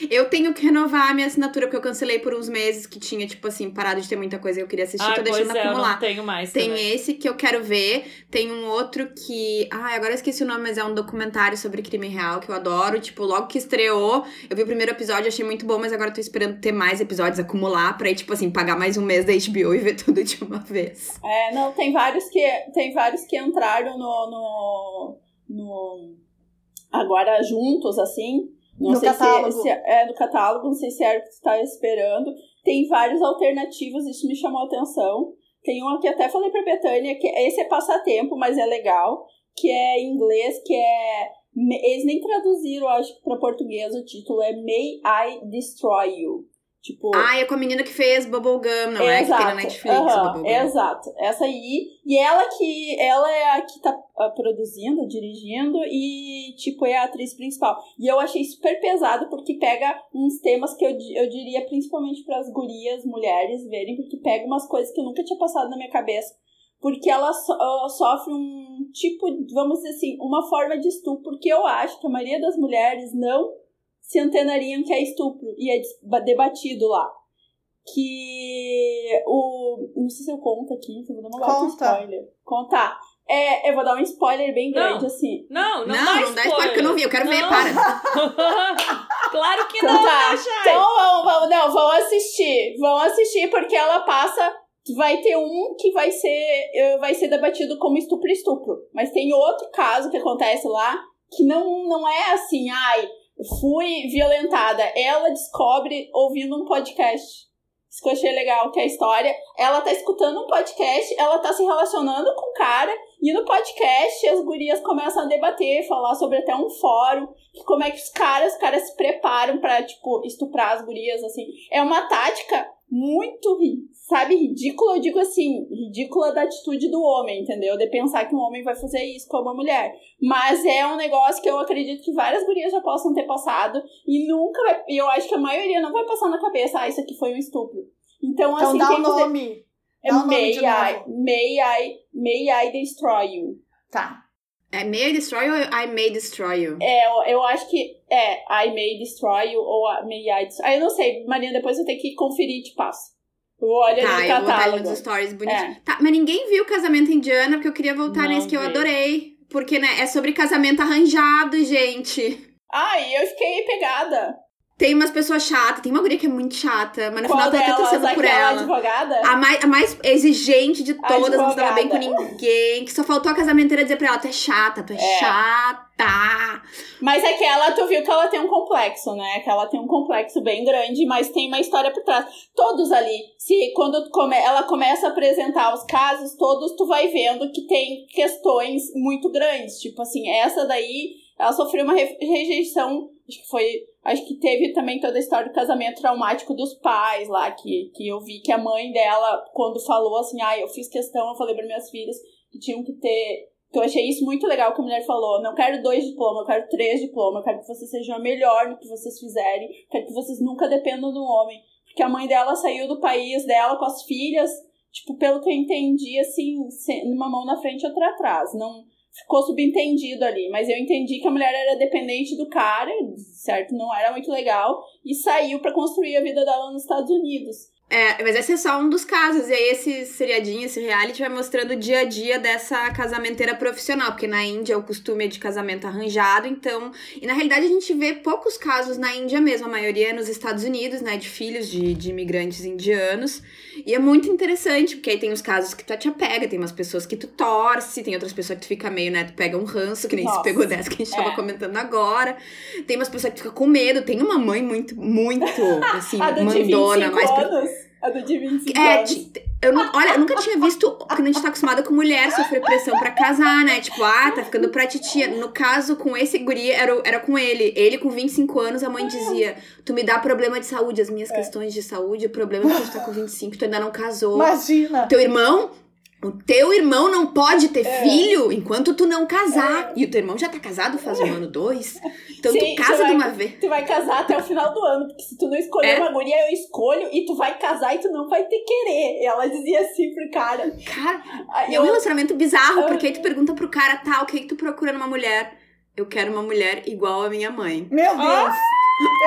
Eu tenho que renovar a minha assinatura, porque eu cancelei por uns meses que tinha, tipo assim, parado de ter muita coisa e eu queria assistir, ah, tô deixando é, acumular. Eu não tenho mais. Tem também. esse que eu quero ver, tem um outro que. Ai, agora eu esqueci o nome, mas é um documentário sobre crime real que eu adoro. Tipo, logo que estreou, eu vi o primeiro episódio, achei muito bom, mas agora eu tô esperando ter mais episódios, acumular, pra ir, tipo assim, pagar mais um mês da HBO e ver tudo de uma vez. É, não, tem vários que. Tem vários que entraram no. no, no agora juntos, assim. Não no sei catálogo. Se, é, se é, no catálogo, não sei se era o que você estava esperando. Tem várias alternativas, isso me chamou a atenção. Tem uma que até falei pra Betânia, que esse é passatempo, mas é legal, que é em inglês, que é. Eles nem traduziram, acho que, pra português o título é May I Destroy You. Tipo, ah, é com a menina que fez Bubblegum, não é? Que tem na Netflix, uhum, Exato, essa aí. E ela que ela é a que tá uh, produzindo, dirigindo e, tipo, é a atriz principal. E eu achei super pesado porque pega uns temas que eu, eu diria principalmente para as gurias, mulheres verem, porque pega umas coisas que eu nunca tinha passado na minha cabeça. Porque ela so, uh, sofre um tipo, vamos dizer assim, uma forma de estupro, porque eu acho que a maioria das mulheres não se antenariam que é estupro e é debatido lá. Que o. Não sei se eu conto aqui, se eu vou dar uma Conta. spoiler. Contar. É, eu vou dar um spoiler bem grande, não. assim. Não, não, não, dá, não dá spoiler que eu não vi, eu quero não. ver, para. claro que então, não, tá. né, Então vamos, vamos, não, vão assistir. Vão assistir porque ela passa. Vai ter um que vai ser, eh, vai ser debatido como estupro-estupro. Mas tem outro caso que acontece lá que não, não é assim, ai, fui violentada. Ela descobre ouvindo um podcast. Isso que eu achei legal, que é a história. Ela tá escutando um podcast, ela tá se relacionando com o cara, e no podcast as gurias começam a debater, falar sobre até um fórum, que como é que os caras, os caras se preparam para tipo, estuprar as gurias, assim. É uma tática muito, sabe, ridícula, eu digo assim, ridícula da atitude do homem, entendeu? De pensar que um homem vai fazer isso com uma mulher. Mas é um negócio que eu acredito que várias gurias já possam ter passado e nunca vai, eu acho que a maioria não vai passar na cabeça, ah, isso aqui foi um estupro. Então, então assim, dá o nome. É dá may, I, may I, may I destroy you. Tá. É May I Destroy ou I May Destroy You? É, eu, eu acho que é I May Destroy You ou May I Destroy Eu não sei, Marina, depois eu tenho que conferir e te passo. Olha tá, no eu catálogo. vou botar nos stories bonitinho. É. Tá, mas ninguém viu o casamento indiano, porque eu queria voltar não nesse que eu adorei. Porque, né, é sobre casamento arranjado, gente. Ai, eu fiquei pegada. Tem umas pessoas chatas, tem uma guria que é muito chata, mas no Qual final eu tô torcendo por ela. advogada? A mais, a mais exigente de todas, não se dava bem com ninguém. Que só faltou a casamenteira dizer pra ela: tu é chata, tu é, é. chata. Mas é que ela, tu viu que ela tem um complexo, né? Que ela tem um complexo bem grande, mas tem uma história por trás. Todos ali, se quando come, ela começa a apresentar os casos, todos tu vai vendo que tem questões muito grandes. Tipo assim, essa daí, ela sofreu uma rejeição, acho que foi Acho que teve também toda a história do casamento traumático dos pais lá, que, que eu vi que a mãe dela, quando falou assim, ah, eu fiz questão, eu falei para minhas filhas que tinham que ter. Então eu achei isso muito legal que a mulher falou. Não quero dois diplomas, eu quero três diplomas, eu quero que vocês sejam a melhor no que vocês fizerem, quero que vocês nunca dependam do homem. Porque a mãe dela saiu do país dela com as filhas, tipo, pelo que eu entendi, assim, uma mão na frente e outra atrás. Não ficou subentendido ali. Mas eu entendi que a mulher era dependente do cara, certo? Não era muito legal. E saiu para construir a vida dela nos Estados Unidos. É, mas esse é só um dos casos. E aí, esse seriadinho, esse reality vai mostrando o dia a dia dessa casamenteira profissional. Porque na Índia o costume é de casamento arranjado, então. E na realidade a gente vê poucos casos na Índia mesmo. A maioria é nos Estados Unidos, né? De filhos de, de imigrantes indianos. E é muito interessante, porque aí tem os casos que tu te apega, tem umas pessoas que tu torce, tem outras pessoas que tu fica meio, né? Tu pega um ranço, que nem Nossa. se pegou dessa que a gente é. tava comentando agora. Tem umas pessoas que tu fica com medo. Tem uma mãe muito, muito, assim, mandona, mas. A do de 25 é, anos. Eu não, olha, eu nunca tinha visto. Quando a gente tá acostumada com mulher sofrer pressão pra casar, né? Tipo, ah, tá ficando pra titia. No caso, com esse guri, era, era com ele. Ele, com 25 anos, a mãe dizia: Tu me dá problema de saúde, as minhas é. questões de saúde, o problema é que tu tá com 25, tu ainda não casou. Imagina! Teu irmão o teu irmão não pode ter é. filho enquanto tu não casar. É. E o teu irmão já tá casado faz um ano, dois. Então Sim, tu casa vai, de uma vez. Tu vai casar até o final do ano. Porque se tu não escolher é. uma guria, eu escolho. E tu vai casar e tu não vai ter querer. Ela dizia assim pro cara. Cara, e é um relacionamento bizarro. Porque aí tu pergunta pro cara, tá, o que, que tu procura numa mulher? Eu quero uma mulher igual a minha mãe. Meu Deus! Ah!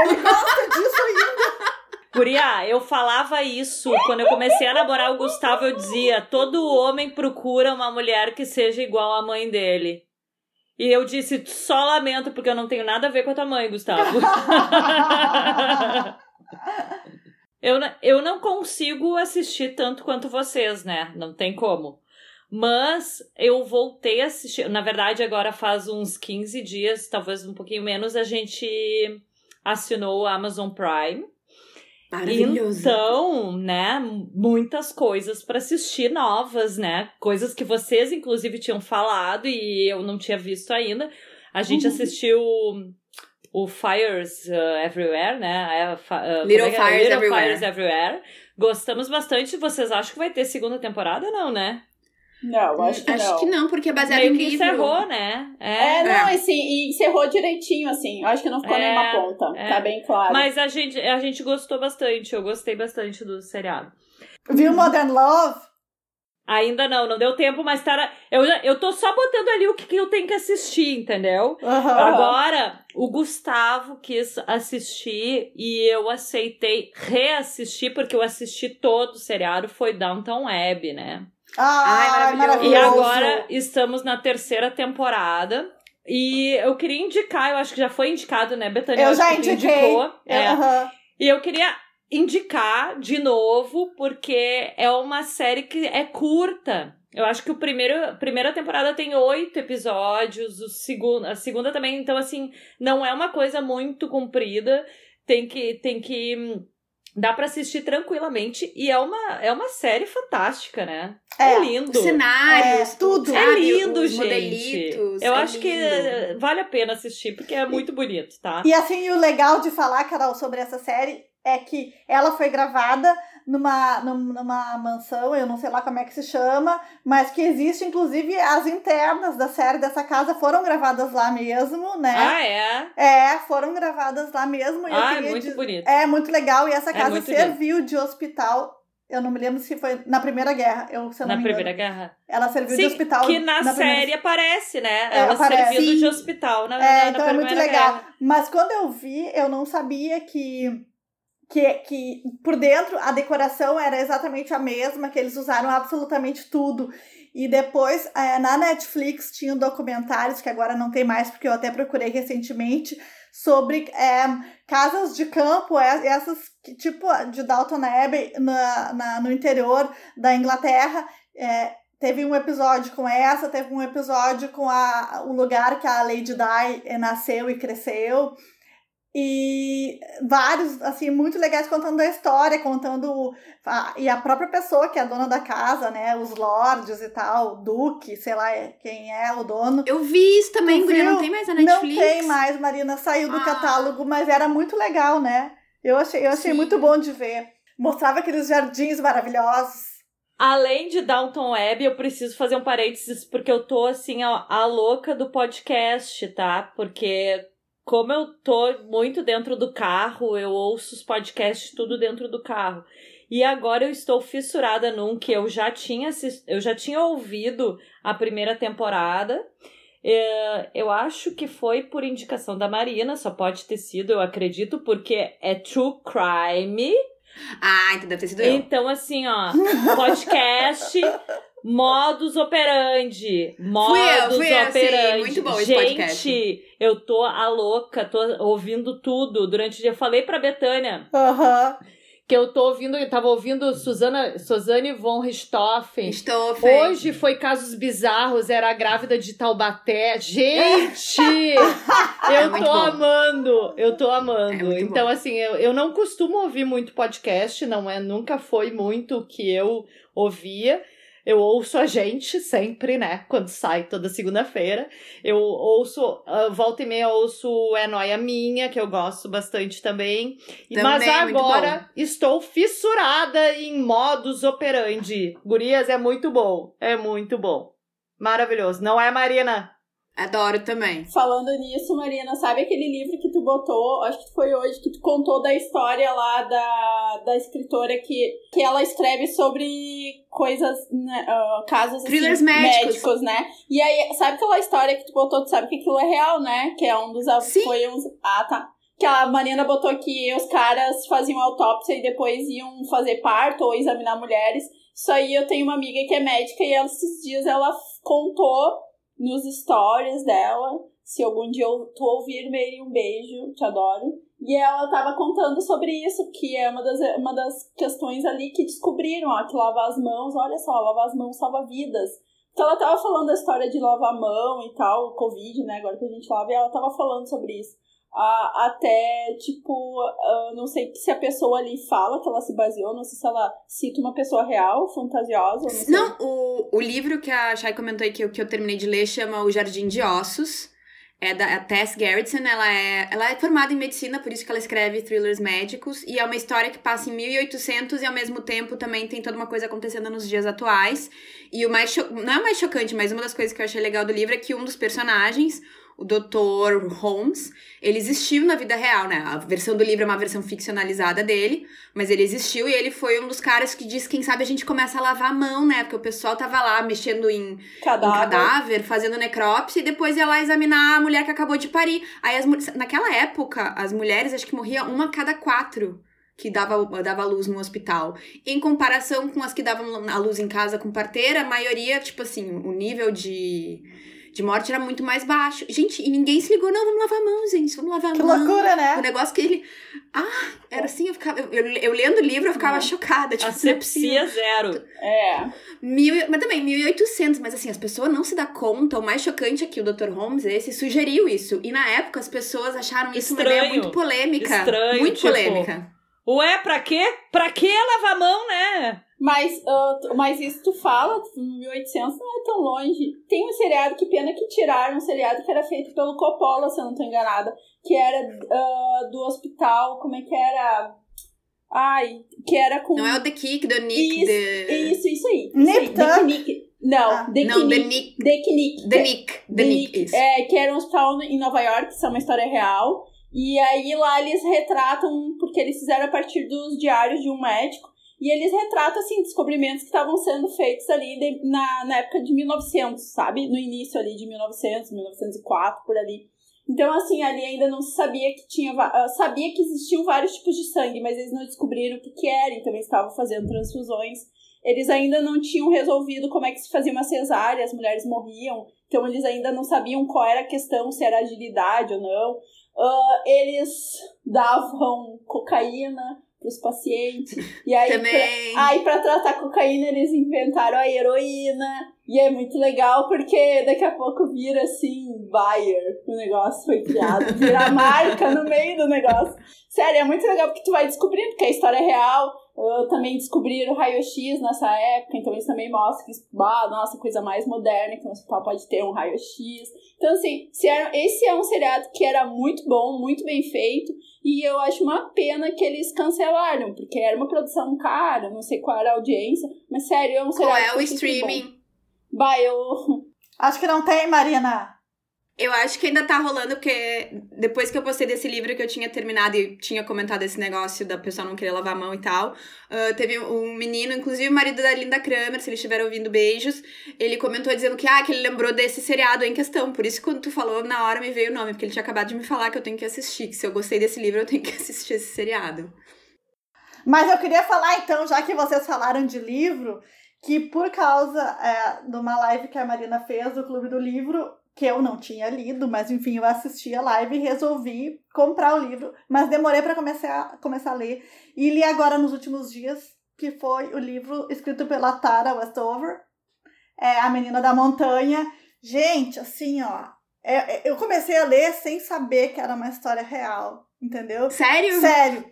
Ele gosta disso ainda. Guria, eu falava isso quando eu comecei a namorar o Gustavo. Eu dizia: todo homem procura uma mulher que seja igual à mãe dele. E eu disse: só lamento, porque eu não tenho nada a ver com a tua mãe, Gustavo. eu, eu não consigo assistir tanto quanto vocês, né? Não tem como. Mas eu voltei a assistir. Na verdade, agora faz uns 15 dias, talvez um pouquinho menos, a gente assinou o Amazon Prime. Maravilhoso. Então, né, muitas coisas para assistir novas, né? Coisas que vocês, inclusive, tinham falado e eu não tinha visto ainda. A gente uhum. assistiu o Fires uh, Everywhere, né? Uh, Little, é? Fires, Little Everywhere. Fires Everywhere. Gostamos bastante. Vocês acham que vai ter segunda temporada, não, né? Não, acho que acho não. que não, porque é baseado Meio em que livro. encerrou, né? É, é não, é. Assim, e encerrou direitinho, assim. Acho que não ficou é, nenhuma ponta. É. Tá bem claro. Mas a gente, a gente gostou bastante. Eu gostei bastante do seriado. Viu Modern Love? Ainda não, não deu tempo, mas tá. Eu, eu tô só botando ali o que, que eu tenho que assistir, entendeu? Uhum. Agora, o Gustavo quis assistir e eu aceitei reassistir, porque eu assisti todo o seriado, foi Downtown Web, né? Ah, Ai, maravilhoso. E agora estamos na terceira temporada. E eu queria indicar, eu acho que já foi indicado, né, Betânia? Eu já indiquei. Indicou, é. Uhum. E eu queria indicar de novo, porque é uma série que é curta. Eu acho que o primeiro, a primeira temporada tem oito episódios, o segundo, a segunda também, então assim, não é uma coisa muito comprida. Tem que, tem que Dá para assistir tranquilamente e é uma, é uma série fantástica, né? É, é lindo. cenários, é, tudo. É lindo, gente. Eu é acho lindo. que vale a pena assistir porque é muito bonito, tá? E assim, o legal de falar, Carol, sobre essa série é que ela foi gravada numa, numa mansão, eu não sei lá como é que se chama, mas que existe, inclusive, as internas da série dessa casa foram gravadas lá mesmo, né? Ah, é? É, foram gravadas lá mesmo. ah, é muito bonito. É muito legal, e essa é casa serviu lindo. de hospital eu não me lembro se foi na Primeira Guerra. Eu, se eu na Primeira Guerra. Ela serviu Sim, de hospital. Que na, na série primeira... aparece, né? É, ela aparece. servindo Sim. de hospital na, é, na, então na é muito legal. Guerra. Mas quando eu vi, eu não sabia que que, que por dentro a decoração era exatamente a mesma, que eles usaram absolutamente tudo. E depois, é, na Netflix, tinham documentários, que agora não tem mais, porque eu até procurei recentemente, sobre é, casas de campo, é, essas tipo de Dalton Abbey, na, na, no interior da Inglaterra. É, teve um episódio com essa, teve um episódio com a, o lugar que a Lady Di nasceu e cresceu e vários, assim, muito legais contando a história, contando. A, e a própria pessoa que é a dona da casa, né? Os lords e tal, o duque, sei lá quem é o dono. Eu vi isso também, Guria, não tem mais a Netflix? Não tem mais, Marina, saiu do ah. catálogo, mas era muito legal, né? Eu achei, eu achei muito bom de ver. Mostrava aqueles jardins maravilhosos. Além de Downton Web, eu preciso fazer um parênteses, porque eu tô, assim, a, a louca do podcast, tá? Porque como eu tô muito dentro do carro, eu ouço os podcasts tudo dentro do carro. E agora eu estou fissurada num que eu já tinha assist... eu já tinha ouvido a primeira temporada. É, eu acho que foi por indicação da Marina, só pode ter sido, eu acredito, porque é True Crime. Ah, então deve ter sido eu. Então, assim, ó, podcast Modus operandi. Modus fui eu, fui eu, operandi. Muito bom esse Gente, podcast. eu tô a louca, tô ouvindo tudo durante o dia. Eu falei pra Betânia Aham. que eu tô ouvindo, eu tava ouvindo Susana, Suzane von Richthofen. Estou Hoje foi casos bizarros, era a grávida de Taubaté. Gente! eu É muito tô bom. amando, eu tô É amando. muito então, assim, eu, eu não costumo ouvir muito podcast, não é? Nunca foi muito o que eu ouvia. Eu ouço a gente sempre, né? Quando sai toda segunda-feira. Eu ouço, ah, volta e meia, eu ouço É Noia Minha, que eu gosto bastante também. E- Mas Também, muito agora estou fissurada em modus operandi. Gurias, é muito bom. É muito bom. Maravilhoso. Não é, Marina? Adoro também. Falando nisso, Marina, sabe aquele livro que tu botou, acho que foi hoje, que tu contou da história lá da, da escritora que, que ela escreve sobre coisas, né, ah, casos Thrillers assim, médicos. né? E aí, sabe aquela história que tu botou, tu sabe que aquilo é real, né? Que é um dos... Sim. Foi uns, ah, tá. Que a Marina botou que os caras faziam autópsia e depois iam fazer parto ou examinar mulheres. Isso aí eu tenho uma amiga que é médica e ela, esses dias ela contou nos stories dela. Se algum dia eu- tu ouvir, Meire, um beijo, te adoro. E ela tava contando sobre isso, que é uma das, uma das questões ali que descobriram, ó, que lavar as mãos, olha só, lavar as mãos salva vidas. Então ela tava falando da história de lavar a mão e tal, Covid, né, agora que a gente lava, e ela tava falando sobre isso. Ah, até, tipo, ah, não sei se a pessoa ali fala que ela se baseou, não sei se ela cita uma pessoa real, fantasiosa, não. Não, o, o livro que a Chay comentou aí que eu, que eu terminei de ler chama O Jardim de Ossos. É da Tess Gerritsen, ela é, ela é formada em medicina, por isso que ela escreve thrillers médicos. E é uma história que passa em 1800 e ao mesmo tempo também tem toda uma coisa acontecendo nos dias atuais. E o mais, não é o mais chocante, mas uma das coisas que eu achei legal do livro é que um dos personagens, o Dr. Holmes, ele existiu na vida real, né? A versão do livro é uma versão ficcionalizada dele, mas ele existiu e ele foi um dos caras que disse, quem sabe a gente começa a lavar a mão, né? Porque o pessoal tava lá mexendo em, em Cadáver. cadáver, fazendo necrópsia e depois ia lá examinar a mulher que acabou de parir. Aí as, naquela época, as mulheres acho que morriam uma a cada quatro que dava, dava luz no hospital. Em comparação com as que davam a luz em casa com parteira, a maioria, tipo assim, o nível de, de morte era muito mais baixo. Gente, e ninguém se ligou, não, vamos lavar a mão, gente, vamos lavar a Que mão. loucura, O né? negócio que ele. Ah, era assim, eu ficava. Eu, eu lendo o livro, eu ficava chocada. Tipo, não é. Asepsia zero. É. Mil, mas também 1800, mas assim, as pessoas não se dão conta. O mais chocante é que o Dr. Holmes, esse, sugeriu isso. E na época as pessoas acharam isso uma ideia Estranho. muito polêmica. Estranho, muito tipo, polêmica. Ué, pra quê? Pra que lavar a mão, né? Mas, t- mas isso tu fala, 1800 não é tão longe. Tem um seriado, que pena que tiraram, um seriado que era feito pelo Coppola, se eu não tô enganada, que era ah, do hospital, como é que era? Ai, que era com... Não é o The Kick, The Nick, Isso, The. Isso, isso aí. Isso Nip aí. Tuck? The Knick. Não, Ah. The Não, The Knick. Nick. The Knick. The Nick. The Nick, isso. É, que era um hospital em Nova York, isso é uma história real. E aí lá eles retratam, porque eles fizeram a partir dos diários de um médico, e eles retratam, assim, descobrimentos que estavam sendo feitos ali de- na, na época de 1900, sabe? No início ali de 1900, 1904, por ali. Então, assim, ali ainda não se sabia que tinha... ah, Sabia que existiam vários tipos de sangue, mas eles não descobriram o que que era, então eles estavam fazendo transfusões. Eles ainda não tinham resolvido como é que se fazia uma cesárea, as mulheres morriam, então eles ainda não sabiam qual era a questão, se era agilidade ou não. Ah, eles davam cocaína para os pacientes. E aí, Também. pra, aí, pra tratar cocaína, eles inventaram a heroína. E é muito legal porque daqui a pouco vira assim, Bayer. O negócio foi criado, vira a marca no meio do negócio. Sério, é muito legal porque tu vai descobrindo que a história é real. Ah, também descobriram o raio-x nessa época, então eles também mostram que, ah, nossa, coisa mais moderna que um hospital pode ter um raio-x. Então, assim, se era- esse é um seriado que era muito bom, muito bem feito, e eu acho uma pena que eles cancelaram, porque era uma produção cara, não sei qual era a audiência, mas sério, é um Qual seriado é que o streaming? Bah, eu. Acho que não tem, Marina. Eu acho que ainda tá rolando, porque depois que eu postei desse livro que eu tinha terminado e tinha comentado esse negócio da pessoa não querer lavar a mão e tal, uh, teve um menino, inclusive o marido da Linda Kramer, se eles estiverem ouvindo beijos, ele comentou dizendo que, ah, que ele lembrou desse seriado em questão. Por isso, quando tu falou, na hora me veio o nome, porque ele tinha acabado de me falar que eu tenho que assistir, que se eu gostei desse livro, eu tenho que assistir esse seriado. Mas eu queria falar, então, já que vocês falaram de livro, que por causa é, de uma live que a Marina fez do Clube do Livro, que eu não tinha lido, mas enfim, eu assisti a live e resolvi comprar o livro, mas demorei para começar, começar a ler. E li agora nos últimos dias, que foi o livro escrito pela Tara Westover, é, A Menina da Montanha. Gente, assim, ó, é, é, eu comecei a ler sem saber que era uma história real, entendeu? Sério? Sério.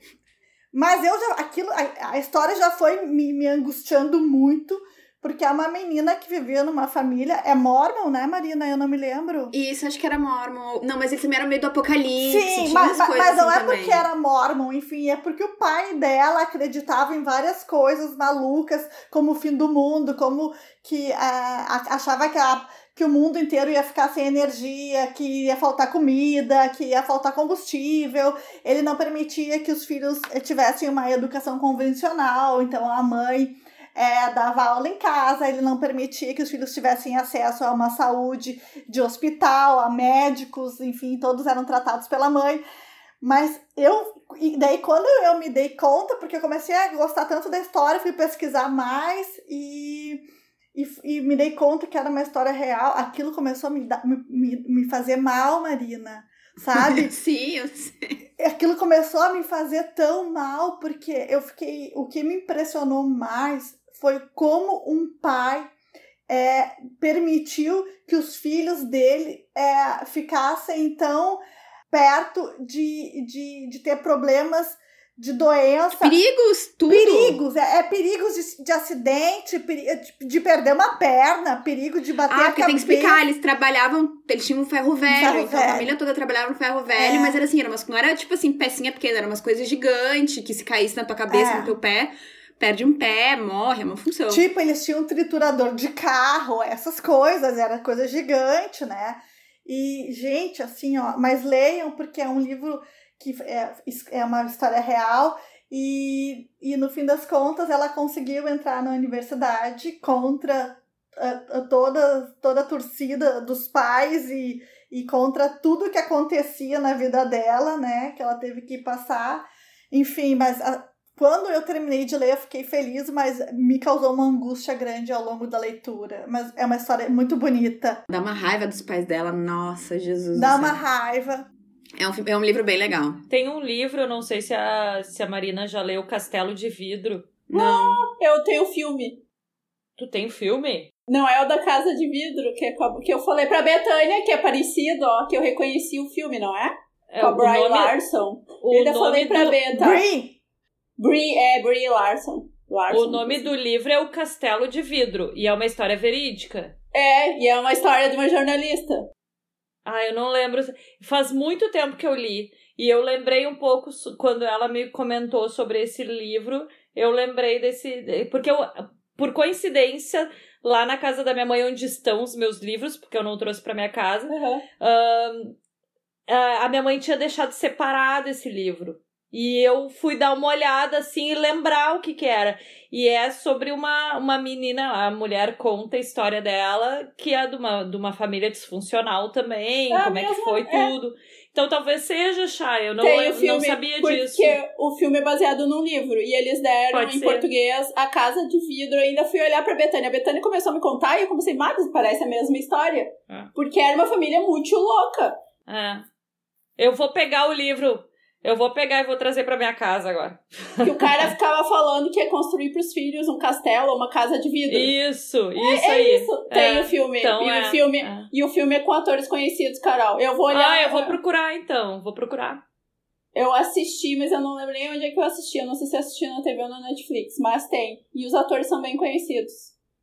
Mas eu já, aquilo, a, a história já foi me, me angustiando muito, porque é uma menina que vivia numa família. É Mormon, né, Marina? Eu não me lembro. Isso, acho que era Mormon. Não, mas ele também era meio do apocalipse. Sim, mas, mas, mas não assim é porque era Mormon, enfim, é porque o pai dela acreditava em várias coisas malucas, como o fim do mundo, como que é, achava que a que o mundo inteiro ia ficar sem energia, que ia faltar comida, que ia faltar combustível. Ele não permitia que os filhos tivessem uma educação convencional, então a mãe é, dava aula em casa, ele não permitia que os filhos tivessem acesso a uma saúde de hospital, a médicos, enfim, todos eram tratados pela mãe. Mas eu, e daí quando eu me dei conta, porque eu comecei a gostar tanto da história, fui pesquisar mais e, e, e me dei conta que era uma história real, aquilo começou a me, me, me fazer mal, Marina sabe? Sim, eu sei. Aquilo começou a me fazer tão mal, porque eu fiquei. O que me impressionou mais foi como um pai é, permitiu que os filhos dele é, ficassem então perto de, de, de ter problemas de doença. Perigos, tudo. Perigos, é, é perigos de, de acidente, peri, de, de, perder uma perna, perigo de bater ah, a porque tem que explicar, eles trabalhavam, eles tinham um ferro velho, ferro então velho. a família toda trabalhava no ferro velho, é. mas era assim, era umas, não era tipo assim, pecinha pequena, eram umas coisas gigantes, que se caísse na tua cabeça, é. no teu pé, perde um pé, morre, é uma função. Tipo, eles tinham um triturador de carro, essas coisas, era coisa gigante, né? E, gente, assim, ó, mas leiam, porque é um livro que é, é uma história real. E, e no fim das contas, ela conseguiu entrar na universidade contra a, a toda, toda a torcida dos pais e, e contra tudo que acontecia na vida dela, né? Que ela teve que passar. Enfim, mas a, quando eu terminei de ler, eu fiquei feliz, mas me causou uma angústia grande ao longo da leitura. Mas é uma história muito bonita. Dá uma raiva dos pais dela, nossa, Jesus. Dá uma raiva. É um, é um livro bem legal. Tem um livro, eu não sei se a, se a Marina já leu Castelo de Vidro. Não, eu tenho filme. Tu tem filme? Não, é o da Casa de Vidro, que, é, que eu falei pra Betânia, que é parecido, ó, que eu reconheci o filme, não é? É, com a Brian nome, Larson. O eu ainda falei pra do... Beta. Brie, é, Brie Larson. Larson. O nome do livro é O Castelo de Vidro e é uma história verídica. É, e é uma história de uma jornalista. Ah, eu não lembro. Faz muito tempo que eu li. E eu lembrei um pouco quando ela me comentou sobre esse livro. Eu lembrei desse. Porque eu, por coincidência, lá na casa da minha mãe, onde estão os meus livros, porque eu não trouxe para minha casa, uhum. a minha mãe tinha deixado separado esse livro. E eu fui dar uma olhada assim e lembrar o que que era. E é sobre uma, uma menina, a mulher conta a história dela, que é de uma, de uma família disfuncional também, é como é que foi é. tudo. Então talvez seja, Chay, eu não, eu não sabia porque disso. Porque o filme é baseado num livro. E eles deram Pode em ser. português A Casa de Vidro. Eu ainda fui olhar pra Betânia. A Betânia começou a me contar e eu comecei, mas parece a mesma história. É. Porque era uma família muito louca. É. Eu vou pegar o livro. Eu vou pegar e vou trazer pra minha casa agora. Que o cara ficava falando que ia construir pros filhos um castelo, uma casa de vidro. Isso, isso é aí. isso. Tem É. o filme. Então, e, é, o filme é. e o filme é com atores conhecidos, Carol. Eu vou olhar. Ah, eu vou procurar então. Vou procurar. Eu assisti, mas eu não lembro nem onde é que eu assisti. Eu não sei se assisti na TV ou na Netflix, mas tem. E os atores são bem conhecidos.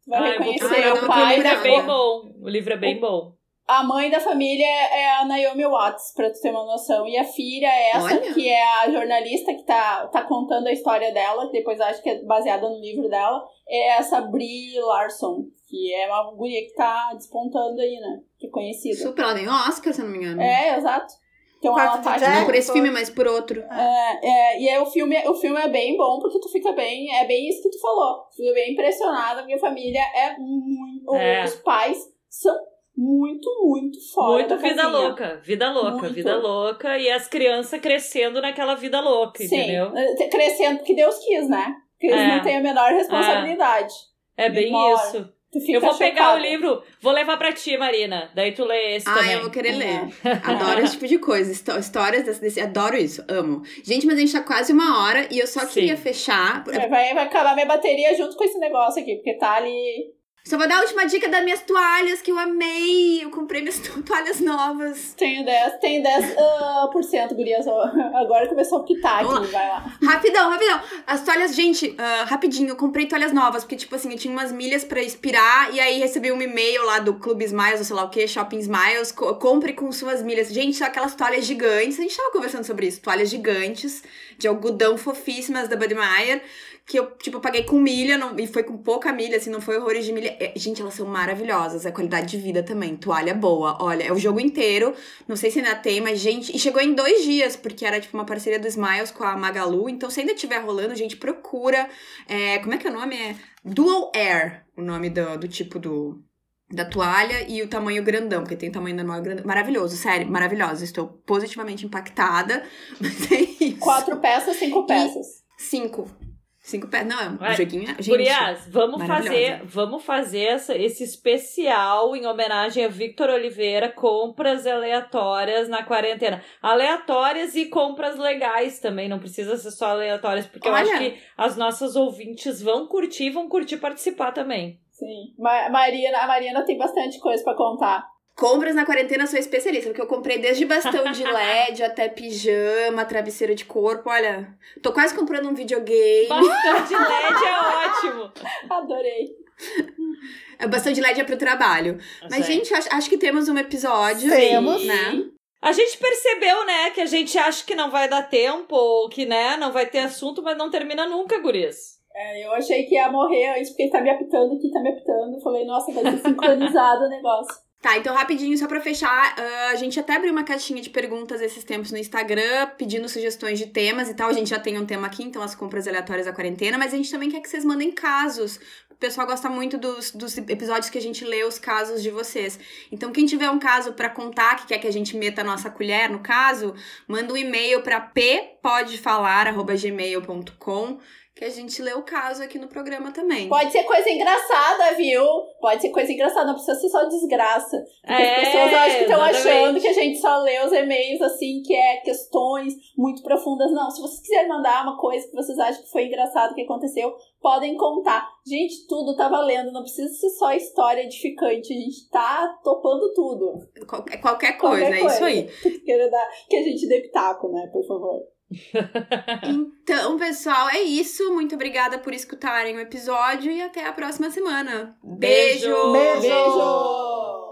Tu vai ah, reconhecer o porque o pai livro da é bem bom. O livro é bem bom. A mãe da família é a Naomi Watts, pra tu ter uma noção. E a filha é essa, Olha. que é a jornalista que tá, tá contando a história dela, que depois acho que é baseada no livro dela, é essa Brie Larson, que é uma guria que tá despontando aí, né? Que é conhecida. Super, ela ganhou Oscar, se eu não me engano. É, exato. Então Quarto ela de faz. Jack. Não por esse filme, mas por outro. É, é, e aí o filme, o filme é bem bom, porque tu fica bem. É bem isso que tu falou. Tu fica bem impressionada, porque a família é muito. É. Os pais muito, fora. Muito da vida casinha. louca, vida louca, Muito. vida louca. E as crianças crescendo naquela vida louca, Sim, entendeu? eh, crescendo porque Deus quis, né? Porque eles É. não têm a menor responsabilidade. É bem Memória. isso. Eu vou pegar o livro, vou levar pra ti, Marina. Daí tu lê esse Ah, também. eu vou querer É. ler. Adoro esse tipo de coisa. histó- Histórias desse, desse- Adoro isso. Amo. Gente, mas a gente tá quase uma hora e eu só Sim. queria fechar. É, Vai, vai acabar minha bateria junto com esse negócio aqui, porque tá ali. Só vou dar a última dica das minhas toalhas que eu amei. Eu comprei minhas to- toalhas novas. Tenho 10, tenho 10 ah, por cento, gurias. Agora começou a pitar aqui, vai lá. Rapidão, rapidão. As toalhas, gente, ah, rapidinho, eu comprei toalhas novas, porque, tipo assim, eu tinha umas milhas pra expirar, e aí recebi um e-mail lá do Clube Smiles, ou sei lá o que, Shopping Smiles, co- compre com suas milhas. Gente, são aquelas toalhas gigantes, a gente tava conversando sobre isso, toalhas gigantes, de algodão fofíssimas da Buddy Meyer, que eu, tipo, paguei com milha, não- e foi com pouca milha, assim, não foi horrores de milha. É, gente, elas são maravilhosas, a qualidade de vida também, toalha boa. Olha, é o jogo inteiro, não sei se ainda tem, mas, gente, e chegou em dois dias, porque era, tipo, uma parceria do Smiles com a Magalu, então se ainda estiver rolando, gente, procura. É, como é que é o nome? É Dual Air, o nome do, do tipo do... Da toalha e o tamanho grandão, porque tem o tamanho normal e grandão. Maravilhoso, sério, maravilhosa. Estou positivamente impactada. Mas é isso. Quatro peças, cinco peças. Cinco. Cinco pés. Não, é um Vai. joguinho. Gente, Gurias, vamos fazer, vamos fazer essa, esse especial em homenagem a Victor Oliveira, compras aleatórias na quarentena. Aleatórias e compras legais também, não precisa ser só aleatórias, porque eu Olha. acho que as nossas ouvintes vão curtir, vão curtir participar também. Sim. Ma Mariana, a Mariana tem bastante coisa pra contar. Compras na quarentena eu sou especialista, porque eu comprei desde bastão de LED até pijama, travesseiro de corpo. Olha, tô quase comprando um videogame. Bastante LED é ótimo. Adorei. É, Bastão de LED é pro trabalho. Mas, Sim. gente, acho, acho que temos um episódio. Temos. Né? A gente percebeu, né, que a gente acha que não vai dar tempo, ou que, né, não vai ter assunto, mas não termina nunca, gurias. É, eu achei que ia morrer antes, porque tá me apitando aqui, tá me apitando. Eu Falei, nossa, vai ser sincronizado o negócio. Tá, então rapidinho, só pra fechar, ah, a gente até abriu uma caixinha de perguntas esses tempos no Instagram, pedindo sugestões de temas e tal. A gente já tem um tema aqui, então as compras aleatórias da quarentena, mas a gente também quer que vocês mandem casos. O pessoal gosta muito dos, dos episódios que a gente lê os casos de vocês. Então, quem tiver um caso pra contar, que quer que a gente meta a nossa colher no caso, manda um e-mail pra ppodefalar.gmail.com que a gente lê o caso aqui no programa também. Pode ser coisa engraçada, viu? Pode ser coisa engraçada, não precisa ser só desgraça. Porque É, as pessoas eu acho que estão achando que a gente só lê os e-mails assim, que é questões muito profundas. Não, se vocês quiserem mandar uma coisa que vocês acham que foi engraçado, que aconteceu, podem contar. Gente, tudo tá valendo, não precisa ser só história edificante. A gente tá topando tudo. Qualquer, qualquer coisa, Qualquer é isso aí. Que a gente dê pitaco, né, por favor. Então, pessoal, é isso. Muito obrigada por escutarem o episódio e até a próxima semana. Beijo! Beijo! Beijo!